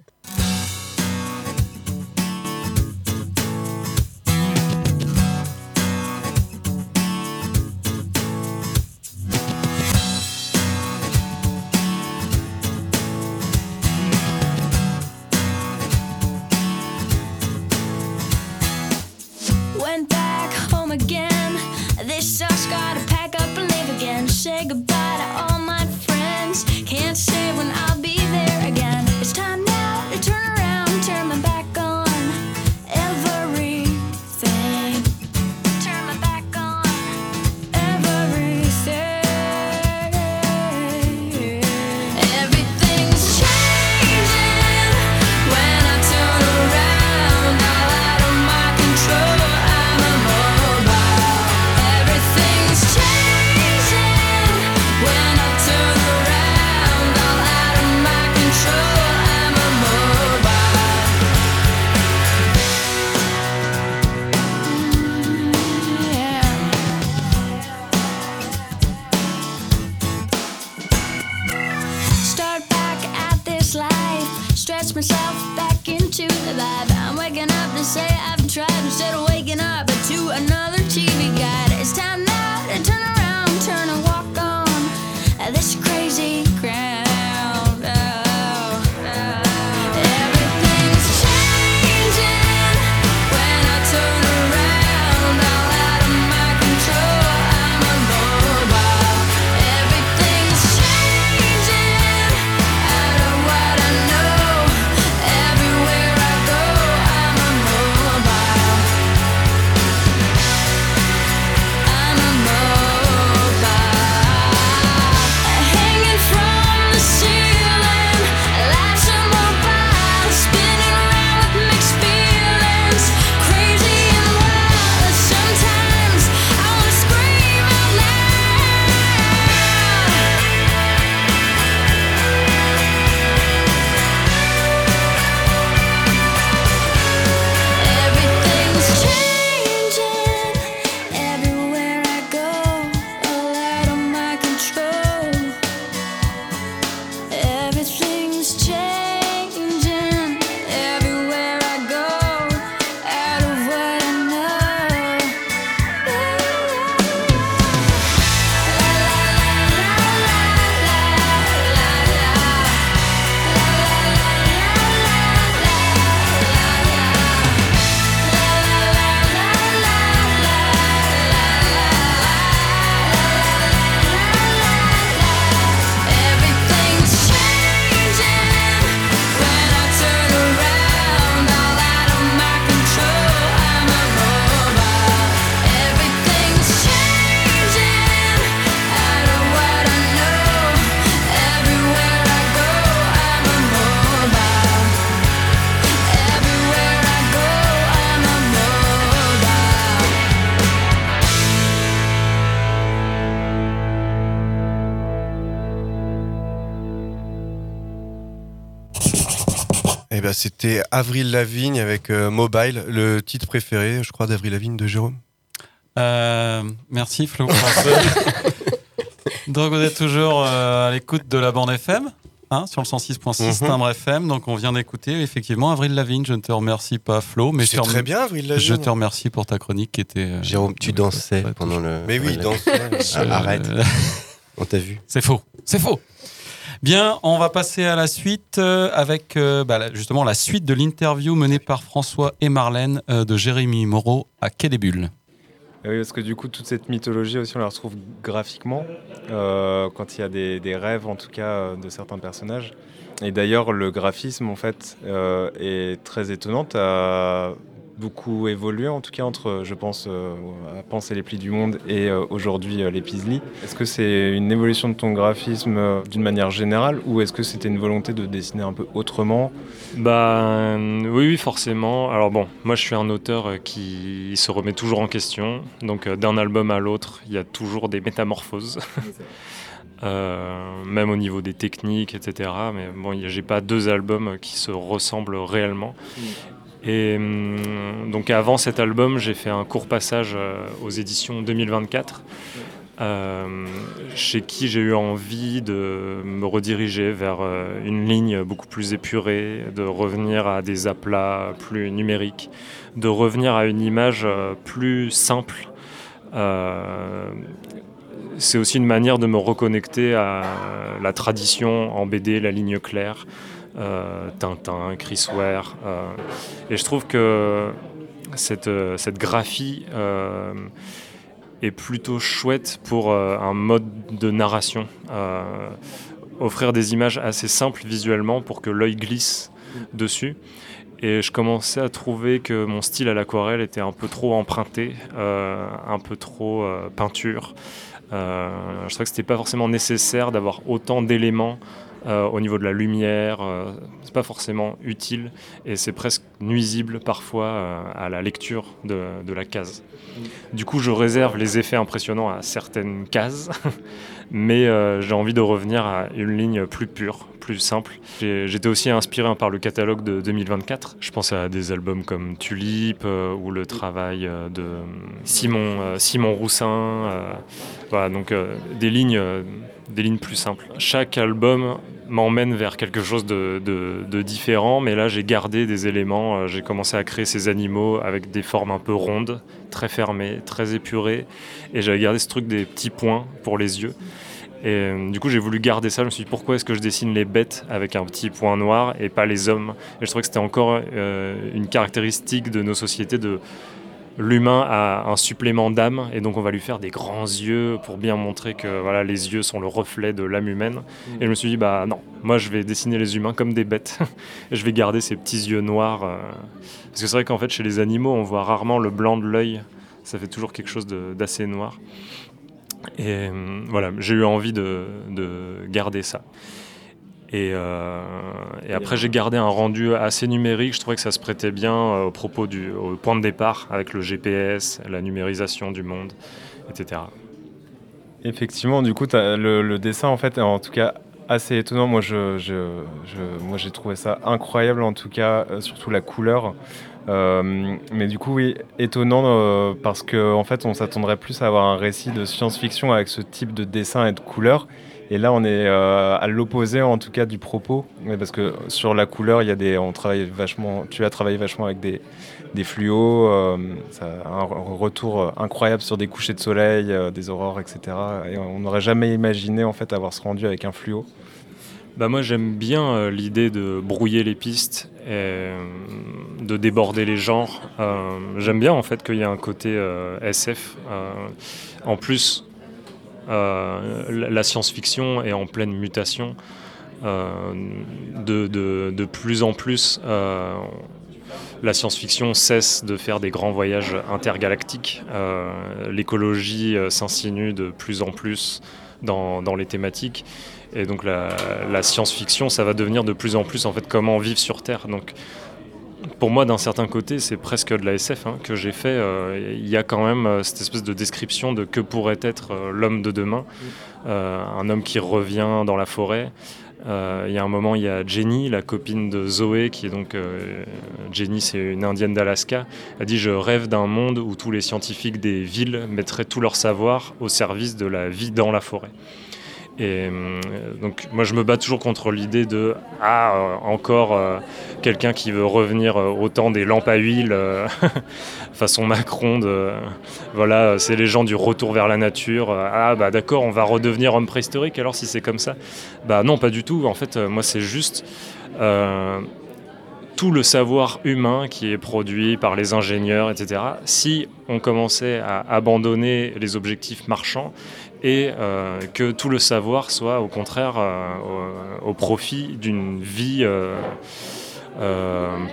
c'était Avril Lavigne avec euh, Mobile, le titre préféré, je crois, d'Avril Lavigne de Jérôme. Euh, merci Flo. Donc vous êtes toujours euh, à l'écoute de la bande FM. hein, sur le 106.6 Mhm. Timbre FM, donc on vient d'écouter effectivement Avril Lavigne. Je ne te remercie pas, Flo, mais je C'est très bien, Avril Lavigne. Je te remercie pour ta chronique qui était. euh, Jérôme, tu dansais pendant le. Mais oui, dansait. Ah, Arrête. On t'a vu. C'est faux. C'est faux. Bien, on va passer à la suite euh, avec euh, bah, justement la suite de l'interview menée par François et Marlène euh, de Jérémy Moreau à Quai des Bulles. Ah Oui, parce que du coup, toute cette mythologie aussi, on la retrouve graphiquement, quand il y a des, rêves, en tout cas, de certains personnages. Et d'ailleurs, le graphisme, en fait, est très étonnant, beaucoup évolué, en tout cas, entre, je pense, euh, à Penser les plis du monde et euh, aujourd'hui euh, les Pisli. Est-ce que c'est une évolution de ton graphisme euh, d'une manière générale, ou est-ce que c'était une volonté de dessiner un peu autrement? Bah oui, oui, forcément. Alors bon, moi je suis un auteur qui se remet toujours en question. Donc euh, d'un album à l'autre, il y a toujours des métamorphoses. euh, même au niveau des techniques, etc. Mais bon, j'ai pas deux albums qui se ressemblent réellement. Et hum, donc avant cet album, j'ai fait un court passage euh, aux éditions 2024, euh, chez qui j'ai eu envie de me rediriger vers euh, une ligne beaucoup plus épurée, de revenir à des aplats plus numériques, de revenir à une image plus simple. C'est aussi une manière de me reconnecter à la tradition en BD, la ligne claire, Tintin, Chris Ware. euh, et je trouve que cette, euh, cette graphie euh, est plutôt chouette pour euh, un mode de narration. Euh, offrir des images assez simples visuellement pour que l'œil glisse dessus. Et je commençais à trouver que mon style à l'aquarelle était un peu trop emprunté, euh, un peu trop euh, peinture. Euh, je trouvais que c'était pas forcément nécessaire d'avoir autant d'éléments euh, au niveau de la lumière. euh, c'est pas forcément utile et c'est presque nuisible parfois euh, à la lecture de, la case. Du coup, je réserve les effets impressionnants à certaines cases, mais euh, j'ai envie de revenir à une ligne plus pure, plus simple. J'étais aussi inspiré par le catalogue de 2024. Je pense à des albums comme Tulip euh, ou le travail euh, de Simon, euh, Simon Roussin. voilà, donc des lignes, des lignes plus simples. Chaque album m'emmène vers quelque chose de, différent, mais là j'ai gardé des éléments. J'ai commencé à créer ces animaux avec des formes un peu rondes, très fermées, très épurées, et j'avais gardé ce truc des petits points pour les yeux. Et euh, du coup, j'ai voulu garder ça. Je me suis dit, pourquoi est-ce que je dessine les bêtes avec un petit point noir et pas les hommes? Et je trouvais que c'était encore euh, une caractéristique de nos sociétés de l'humain a un supplément d'âme. Et donc on va lui faire des grands yeux pour bien montrer que voilà les yeux sont le reflet de l'âme humaine. Et je me suis dit bah non. Moi je vais dessiner les humains comme des bêtes. Et je vais garder ces petits yeux noirs euh, parce que c'est vrai qu'en fait chez les animaux on voit rarement le blanc de l'œil. Ça fait toujours quelque chose d'assez noir et euh, voilà j'ai eu envie de, de garder ça et, euh, et après, j'ai gardé un rendu assez numérique. Je trouvais que ça se prêtait bien euh, au propos du point de départ, avec le GPS, la numérisation du monde, etc. Effectivement, du coup, le, dessin, en fait, en tout cas assez étonnant. Moi, je, moi, j'ai trouvé ça incroyable, en tout cas, surtout la couleur. Euh, mais du coup, oui, étonnant euh, parce qu'en en fait, on s'attendrait plus à avoir un récit de science-fiction avec ce type de dessin et de couleur. Et là, on est euh, à l'opposé, en tout cas, du propos. Ouais, parce que sur la couleur, il y a des, on travaille vachement. Tu as travaillé vachement avec des, des fluos, un re- retour incroyable sur des couchers de soleil, des aurores, etc. Et on n'aurait jamais imaginé en fait avoir ce rendu avec un fluo. Bah moi j'aime bien euh, l'idée de brouiller les pistes et euh, de déborder les genres. Euh, j'aime bien en fait qu'il y ait un côté SF. En plus, la science-fiction est en pleine mutation. De, plus en plus, la science-fiction cesse de faire des grands voyages intergalactiques. L'écologie s'insinue de plus en plus dans les thématiques. Et donc la, science-fiction, ça va devenir de plus en plus en fait comment vivre sur Terre. Donc pour moi, d'un certain côté, c'est presque de la SF hein, que j'ai fait. Euh, Il y a quand même euh, cette espèce de description de que pourrait être euh, l'homme de demain, un homme qui revient dans la forêt. Il y a un moment, il y a Jenny, la copine de Zoé, qui est donc Jenny, c'est une indienne d'Alaska. Elle dit je rêve d'un monde où tous les scientifiques des villes mettraient tout leur savoir au service de la vie dans la forêt. Et euh, donc moi je me bats toujours contre l'idée de ah euh, encore euh, quelqu'un qui veut revenir au temps des lampes à huile façon Macron de voilà c'est les gens du retour vers la nature ah bah d'accord on va redevenir homme préhistorique alors si c'est comme ça bah non pas du tout en fait moi c'est juste tout le savoir humain qui est produit par les ingénieurs, etc., si on commençait à abandonner les objectifs marchands et euh, que tout le savoir soit au contraire euh, au, profit d'une vie euh,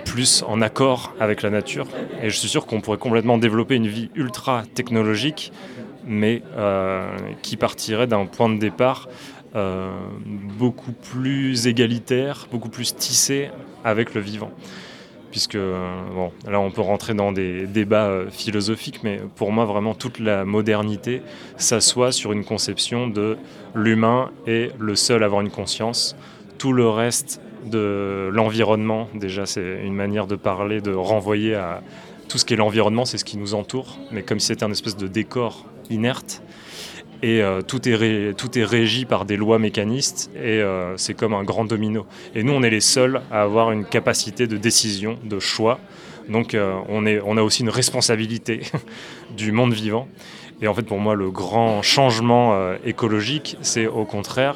plus en accord avec la nature. Et je suis sûr qu'on pourrait complètement développer une vie ultra technologique, mais qui partirait d'un point de départ beaucoup plus égalitaire, beaucoup plus tissé avec le vivant. Puisque euh, bon, là on peut rentrer dans des débats euh, philosophiques, mais pour moi vraiment toute la modernité s'assoit sur une conception de l'humain est le seul à avoir une conscience. Tout le reste de l'environnement, déjà c'est une manière de parler, de renvoyer à tout ce qui est l'environnement, c'est ce qui nous entoure, mais comme si c'était un espèce de décor inerte. Et euh, tout, est tout est régi par des lois mécanistes et euh, c'est comme un grand domino. Et nous, on est les seuls à avoir une capacité de décision, de choix. Donc euh, on, est, on a aussi une responsabilité du monde vivant. Et en fait, pour moi, le grand changement écologique, c'est au contraire,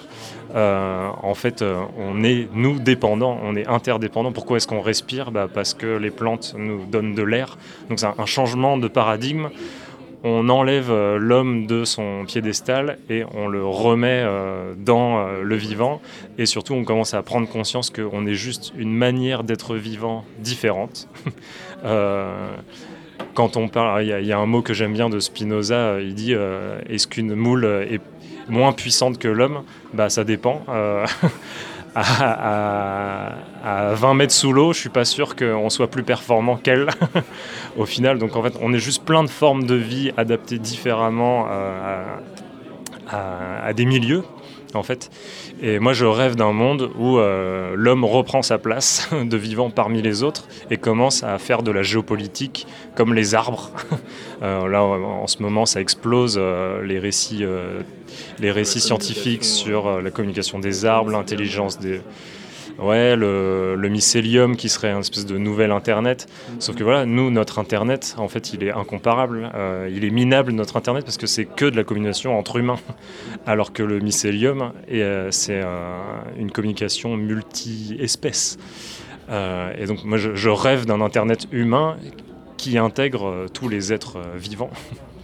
en fait, on est, nous, dépendants, on est interdépendants. Pourquoi est-ce qu'on respire? Bah, Parce que les plantes nous donnent de l'air. Donc c'est un changement de paradigme. On enlève euh, l'homme de son piédestal et on le remet euh, dans euh, le vivant. Et surtout, on commence à prendre conscience qu'on est juste une manière d'être vivant différente. Quand on parle, il y, a- un mot que j'aime bien de Spinoza, il dit est-ce qu'une moule est moins puissante que l'homme? Bah ça dépend. à, à- à 20 mètres sous l'eau, je suis pas sûr qu'on soit plus performant qu'elle au final. Donc en fait, on est juste plein de formes de vie adaptées différemment euh, à- à des milieux. En fait, et moi je rêve d'un monde où euh, l'homme reprend sa place de vivant parmi les autres et commence à faire de la géopolitique comme les arbres. Euh, là, en ce moment, ça explose euh, les récits, les récits scientifiques sur la communication des arbres, l'intelligence des, Ouais, le, mycélium qui serait un espèce de nouvel Internet. Sauf que voilà, nous, notre Internet, en fait, il est incomparable. Euh, il est minable, notre Internet, parce que c'est que de la communication entre humains. Alors que le mycélium, euh, c'est une communication multi-espèces. Euh, et donc, moi, je, je rêve d'un Internet humain qui intègre tous les êtres vivants.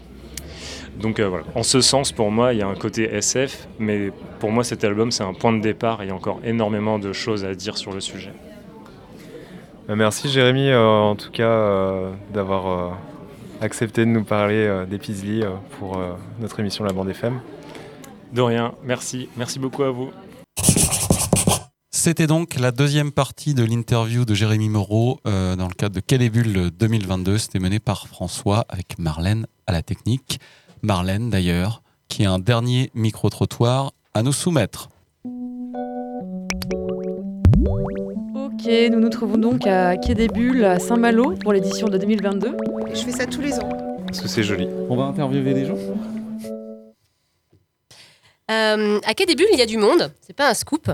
Donc euh, voilà, en ce sens, pour moi, il y a un côté SF, mais pour moi, cet album, c'est un point de départ et il y a encore énormément de choses à dire sur le sujet. Euh, Merci Jérémy, euh, en tout cas, euh, d'avoir euh, accepté de nous parler euh, des euh, pour euh, notre émission La Bande FM. De rien, merci, merci beaucoup à vous. C'était donc la deuxième partie de l'interview de Jérémy Moreau euh, dans le cadre de Bulles 2022. C'était mené par François avec Marlène à la technique. Marlène d'ailleurs, qui a un dernier micro-trottoir à nous soumettre. Ok, nous nous trouvons donc à Quai des Bulles, à Saint-Malo, pour l'édition de 2022. Je fais ça tous les ans. Parce que c'est joli. On va interviewer des gens Euh, à Quai des Bulles, il y a du monde, c'est pas un scoop.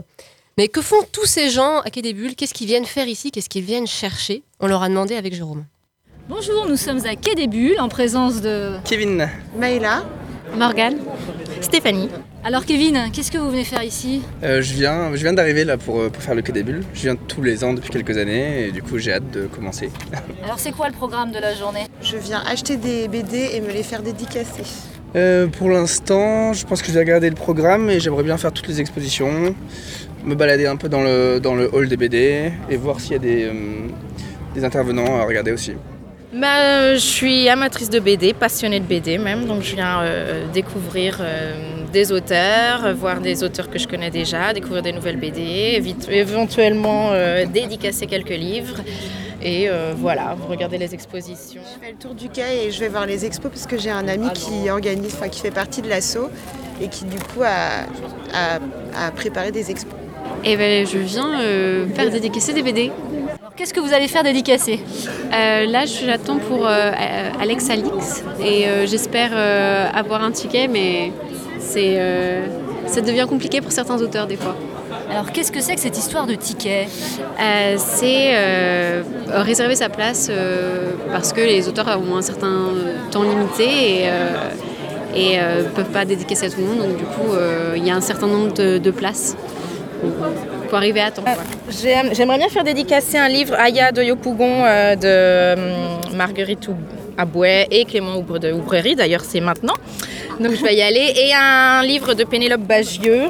Mais que font tous ces gens à Quai des Bulles? Qu'est-ce qu'ils viennent faire ici? Qu'est-ce qu'ils viennent chercher? On leur a demandé avec Jérôme. Bonjour, nous sommes à Quai des Bulles en présence de Kevin. Maïla. Morgane, Stéphanie. Alors Kevin, qu'est-ce que vous venez faire ici? Euh, je viens, je viens d'arriver là pour, euh, pour faire le Quai des Bulles. Je viens tous les ans depuis quelques années et du coup j'ai hâte de commencer. Alors c'est quoi le programme de la journée? Je viens acheter des BD et me les faire dédicacer. Euh, pour l'instant, je pense que je vais regarder le programme et j'aimerais bien faire toutes les expositions, me balader un peu dans le, dans le hall des BD et voir s'il y a des, euh, des intervenants à regarder aussi. Bah, euh, je suis amatrice de BD, passionnée de BD même, donc je viens euh, découvrir euh, des auteurs, voir des auteurs que je connais déjà, découvrir des nouvelles BD, éventuellement euh, dédicacer quelques livres et euh, voilà, regarder les expositions. Je fais le tour du quai et je vais voir les expos parce que j'ai un ami qui organise, enfin qui fait partie de l'asso et qui du coup a, a- a préparé des expos. Et ben, je viens euh, faire dédicacer des BD. Qu'est-ce que vous allez faire dédicacer Euh, là, j'attends pour euh, Alex Alix et euh, j'espère euh, avoir un ticket, mais c'est, ça devient compliqué pour certains auteurs des fois. Alors qu'est-ce que c'est que cette histoire de ticket C'est réserver sa place parce que les auteurs ont un certain temps limité et, et euh, peuvent pas dédicacer à tout le monde. Donc du coup, euh, il y a un certain nombre de, de places arriver à temps. J'aime- J'aimerais bien faire dédicacer un livre Aya de Yopougon euh, de hum, Marguerite Ou- Abouet et Clément Oubre de Oubrerie, d'ailleurs c'est maintenant. Donc je vais y aller. Et un livre de Pénélope Bagieux.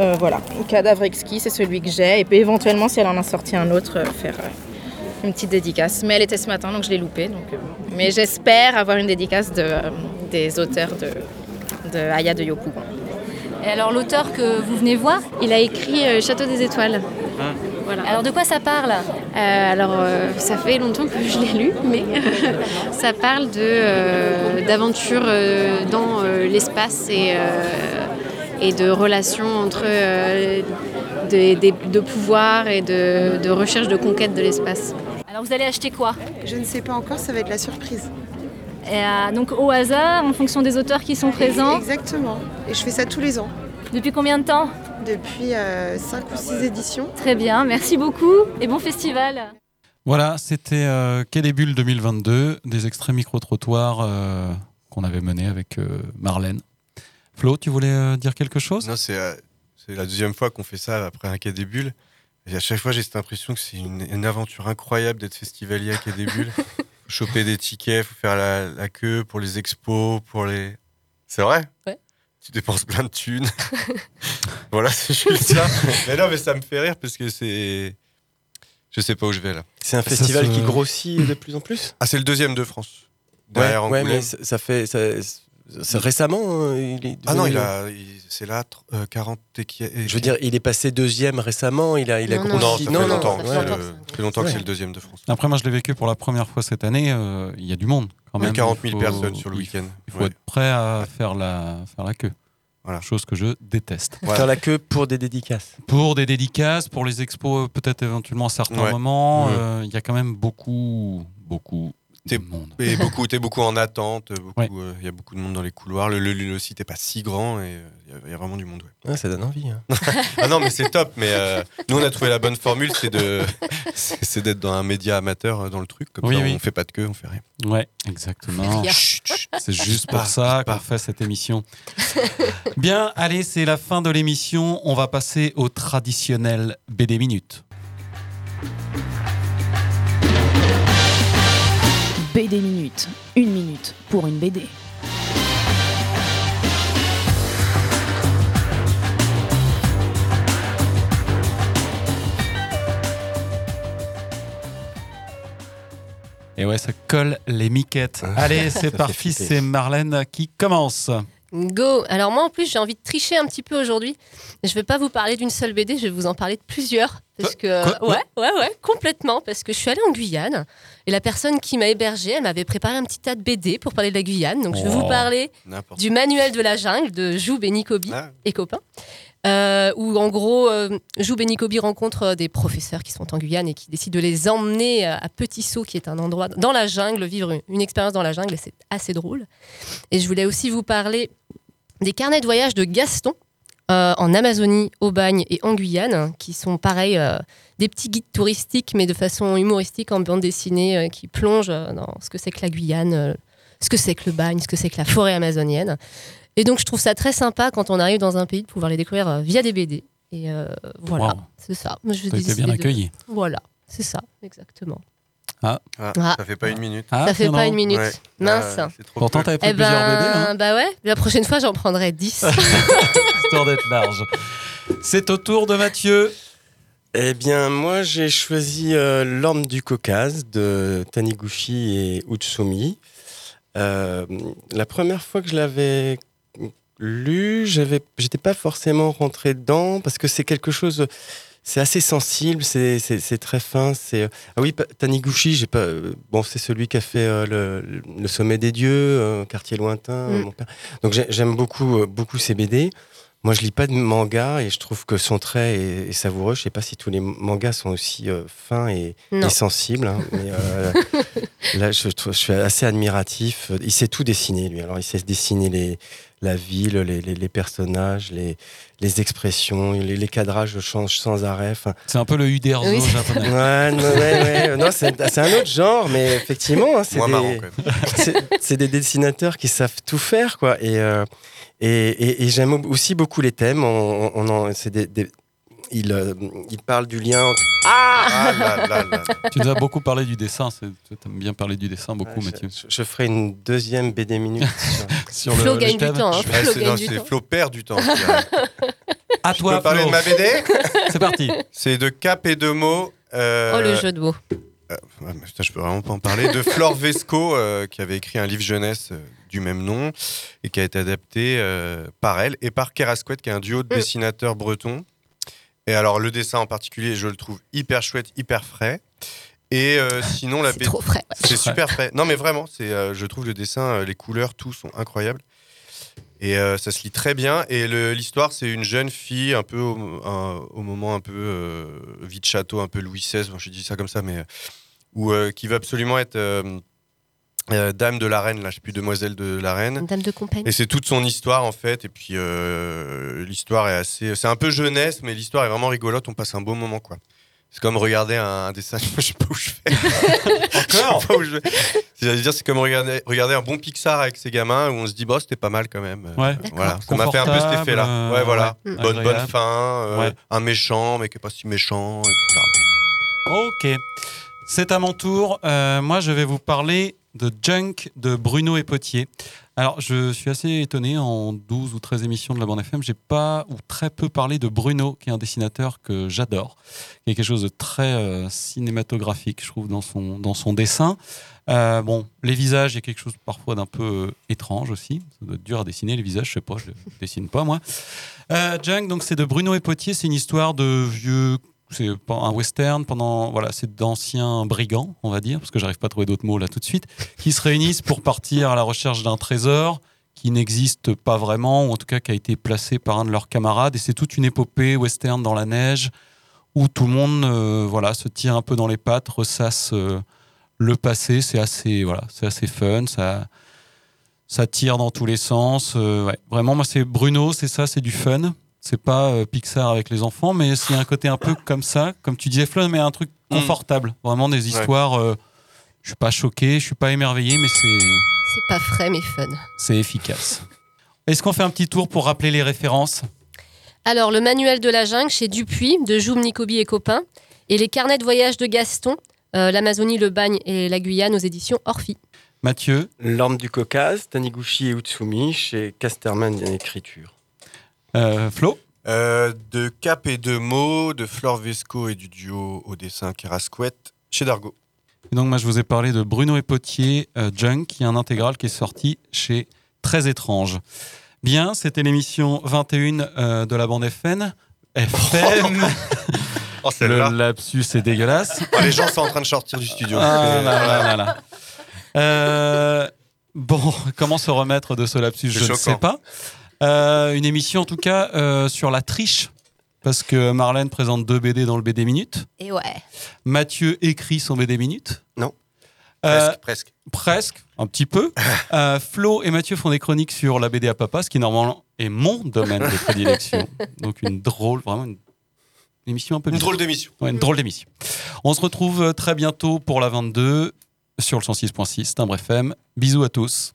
Euh, voilà, Cadavre exquis, c'est celui que j'ai. Et puis éventuellement, si elle en a sorti un autre, euh, faire euh, une petite dédicace. Mais elle était ce matin, donc je l'ai loupée. Euh, mais j'espère avoir une dédicace de, euh, des auteurs de, de Aya de Yopougon. Et alors l'auteur que vous venez voir Il a écrit euh, Château des Étoiles. Voilà. Alors de quoi ça parle? Euh, alors, euh, ça fait longtemps que je l'ai lu, mais ça parle de, euh, d'aventure euh, dans euh, l'espace et, euh, et de relations entre euh, des- des- de pouvoir et de, de recherche de conquête de l'espace. Alors vous allez acheter quoi? Je ne sais pas encore, ça va être la surprise. Et, euh, donc au hasard, en fonction des auteurs qui sont présents. Exactement. Et je fais ça tous les ans. Depuis combien de temps? Depuis 5 ou 6 éditions. Très bien, merci beaucoup et bon festival. Voilà, c'était euh, Quai des Bulles 2022, des extraits micro-trottoirs euh, qu'on avait menés avec euh, Marlène. Flo, tu voulais euh, dire quelque chose? Non, c'est euh, c'est la deuxième fois qu'on fait ça après un Quai des Bulles. Et à chaque fois, j'ai cette impression que c'est une, une aventure incroyable d'être festivalier à Quai des Bulles. Choper des tickets, faut faire la, la queue pour les expos, pour les. C'est vrai? Ouais. Tu dépenses plein de thunes. voilà, c'est juste ça. mais non, mais ça me fait rire parce que c'est. Je sais pas où je vais là. C'est un festival qui grossit de plus en plus? Ah, c'est le deuxième de France. Ouais, Derrière ouais, Angoulême. mais ça ça fait. ça- récemment, hein, il est Ah non, il a, il- c'est là tr- euh, 40 et qui et- Je veux dire, il est passé deuxième récemment, il a, il a Non, non, grossi. ça fait longtemps. le- longtemps. Ça fait longtemps que c'est le deuxième de France. Après, moi, je l'ai vécu pour la première fois cette année. euh, Il y a du monde quand Il y a même. 40 000 Il faut- personnes sur le week-end. Il faut Ouais. être prêt à faire la, faire la queue. Chose que je déteste. Faire la queue pour des dédicaces. Pour des dédicaces, pour les expos, peut-être éventuellement à certains Ouais. moments. Ouais. euh, Il y a quand même beaucoup, beaucoup T'es de monde. et beaucoup, t'es beaucoup en attente. beaucoup, euh, Il y a beaucoup de monde dans les couloirs. Le, le, le site est pas si grand et euh, il y a- il y, a vraiment du monde. ouais. Ah, ça donne envie. hein. ah non, mais c'est top. Mais euh, nous, on a trouvé la bonne formule, c'est de, c'est c'est d'être dans un média amateur euh, dans le truc. Comme Oui, ça, oui. on fait pas de queue, on fait rien. Ouais, exactement. Rien. Chut, chut. C'est juste pour ça qu'on fait cette émission. Bien, allez, c'est la fin de l'émission. On va passer au traditionnel BD Minute. BD Minute. Une minute pour une BD. Et ouais, ça colle les miquettes. Allez, Ça c'est parti, c'est Marlène qui commence. Go Alors moi en plus j'ai envie de tricher un petit peu aujourd'hui. Je vais pas vous parler d'une seule BD, je vais vous en parler de plusieurs. Parce que Quoi ouais, ouais, ouais, complètement. Parce que je suis allée en Guyane et la personne qui m'a hébergée, elle m'avait préparé un petit tas de BD pour parler de la Guyane. Donc je vais Oh, vous parler n'importe du manuel de la jungle de Joub et Nicobi Ah. et copains. Euh, où en gros, euh, Joub et Nicobi rencontrent euh, des professeurs qui sont en Guyane et qui décident de les emmener euh, à Petit Saut, qui est un endroit dans la jungle, vivre une, une expérience dans la jungle, et c'est assez drôle. Et je voulais aussi vous parler des carnets de voyage de Gaston euh, en Amazonie, au Bagne et en Guyane, qui sont pareil, euh, des petits guides touristiques, mais de façon humoristique en bande dessinée, euh, qui plongent dans ce que c'est que la Guyane, ce que c'est que le Bagne, ce que c'est que la forêt amazonienne. Et donc je trouve ça très sympa quand on arrive dans un pays de pouvoir les découvrir via des BD. Et voilà, Wow. c'est ça. Je été bien accueilli. Voilà, c'est ça, exactement. Ah, Ah. Ça fait pas une minute. Ah, ça fait non, pas non. une minute. Ouais. Mince. Ah, c'est trop Pourtant, t'avais pris Eh plusieurs ben, BD, hein, bah ouais, la prochaine fois j'en prendrai 10. histoire d'être large. C'est au tour de Mathieu. Eh bien, moi, j'ai choisi euh, L'Orme du Caucase de Taniguchi et Utsumi. Euh, la première fois que je l'avais lu, j'avais, j'étais pas forcément rentré dedans parce que c'est quelque chose. C'est assez sensible, c'est, très fin. C'est ah oui, Taniguchi, j'ai pas. euh, Bon, c'est celui qui a fait euh, le, le Sommet des dieux, euh, Quartier lointain. Mm. mon père. Donc j'ai- j'aime beaucoup, beaucoup ses BD. Moi, je lis pas de manga et je trouve que son trait est, est savoureux. Je sais pas si tous les mangas sont aussi euh, fins et, sensibles, hein, mais là, je, je suis assez admiratif. Il sait tout dessiner, lui. Alors, il sait dessiner les, la ville, les, les- les personnages, les, les expressions, les, les cadrages changent sans arrêt. C'est un peu le Uderzo Oui, c'est- japonais. Ouais, non, ouais, ouais. Non, c'est c'est un autre genre, mais effectivement, hein, c'est des, marrant, quand même. c'est- c'est des dessinateurs qui savent tout faire, quoi. Et, euh, et, et- et j'aime aussi beaucoup les thèmes. On, on en, c'est des, des- il, euh, il parle du lien entre. Ah là là là. Tu nous as beaucoup parlé du dessin. c'est- Tu aimes bien parler du dessin beaucoup, Mathieu. Je, je ferai une deuxième BD minute. sur- Sur Flo le, gagne du thème. temps. hein, Ouais, Flo c'est gagne non, du c'est temps. Flo perd du temps. je dirais. À Je toi, peux parler Flo. de ma BD C'est parti. C'est de Cap et de mots. euh, Oh le jeu de mots. euh, ouais, mais putain, je peux vraiment pas en parler. De Flore Vesco, euh, qui avait écrit un livre jeunesse euh, du même nom et qui a été adapté euh, par elle et par Kerasquet, qui est un duo de Mm. dessinateurs bretons. Et alors, le dessin en particulier, je le trouve hyper chouette, hyper frais. Et euh, sinon, la C'est BD. trop frais, ouais. C'est super frais. Non, mais vraiment, c'est, euh, je trouve le dessin, euh, les couleurs, tout sont incroyables. Et euh, ça se lit très bien. Et le- l'histoire, c'est une jeune fille, un peu au, un- au moment un peu euh, vie de château, un peu Louis XVI, bon, je dis ça comme ça, mais euh, où, euh, qui va absolument être euh, euh, dame de la reine, là, je sais plus, demoiselle de la reine. Dame de compagnie. Et c'est toute son histoire en fait. Et puis euh, l'histoire est assez. C'est un peu jeunesse, mais l'histoire est vraiment rigolote. On passe un beau moment quoi. C'est comme regarder un, un dessin. Je sais pas où je fais. Encore. C'est-à-dire c'est comme regarder, regarder un bon Pixar avec ses gamins où on se dit bah c'était pas mal quand même. Ouais. Voilà. Ça m'a fait un peu cet effet-là. euh, ouais voilà. ouais. Bonne bonne fin. euh, Ouais. Un méchant mais qui est pas si méchant. etc. Ok. C'est à mon tour. Euh, moi, je vais vous parler de Junk de Bruno et Potier. Alors, je suis assez étonné. En 12 ou 13 émissions de la bande FM, j'ai pas ou très peu parlé de Bruno, qui est un dessinateur que j'adore. qui est quelque chose de très euh, cinématographique, je trouve, dans son, dans son dessin. Euh, bon, les visages, il y a quelque chose parfois d'un peu euh, étrange aussi. Ça doit être dur à dessiner, les visages, je sais pas, je les dessine pas moi. Junk, donc c'est de Bruno et Potier, c'est une histoire de vieux c'est un western pendant voilà c'est d'anciens brigands on va dire parce que j'arrive pas à trouver d'autres mots là tout de suite qui se réunissent pour partir à la recherche d'un trésor qui n'existe pas vraiment ou en tout cas qui a été placé par un de leurs camarades. Et c'est toute une épopée western dans la neige où tout le monde euh, voilà se tire un peu dans les pattes ressasse euh, le passé. C'est assez voilà c'est assez fun ça ça tire dans tous les sens euh, vraiment moi c'est Bruno c'est ça c'est du fun c'est pas euh, Pixar avec les enfants, mais c'est un côté un peu comme ça, comme tu disais, Flo, mais un truc confortable. Vraiment des histoires. euh, je suis pas choqué, je suis pas émerveillé, mais c'est C'est pas frais mais fun. c'est efficace. Est-ce qu'on fait un petit tour pour rappeler les références? Alors, le manuel de la jungle chez Dupuis, de Joum, Nicobi et copains, et les carnets de voyage de Gaston, euh, l'Amazonie, le Bagne et la Guyane aux éditions Orphi. Mathieu? L'Orme du Caucase, Taniguchi et Utsumi chez Casterman Écriture. Euh, Flo Euh, de Cap et de mots, de Flore Vesco et du duo au dessin Kerasquette chez Dargo. Et donc moi je vous ai parlé de Bruno et Potier, euh, Junk, qui est un intégral qui est sorti chez Très étrange. Bien, c'était l'émission 21 euh, de la bande FN. FM. Oh, Le lapsus est dégueulasse. Oh, les gens sont en train de sortir du studio. Ah C'est- là là là là. Euh, bon, comment se remettre de ce lapsus Je ne sais pas. Euh, une émission en tout cas euh, sur la triche, parce que Marlène présente deux BD dans le BD Minute. Et ouais. Mathieu écrit son BD Minute. Non. Euh, Presque, presque. Presque, un petit peu. Euh, Flo et Mathieu font des chroniques sur la BD à papa, ce qui normalement est mon domaine de prédilection. Donc une drôle, vraiment une émission un peu Une bizarre. drôle d'émission. Ouais, une drôle d'émission. On se retrouve très bientôt pour la 22 sur le 106.6 Timbre FM. Bisous à tous.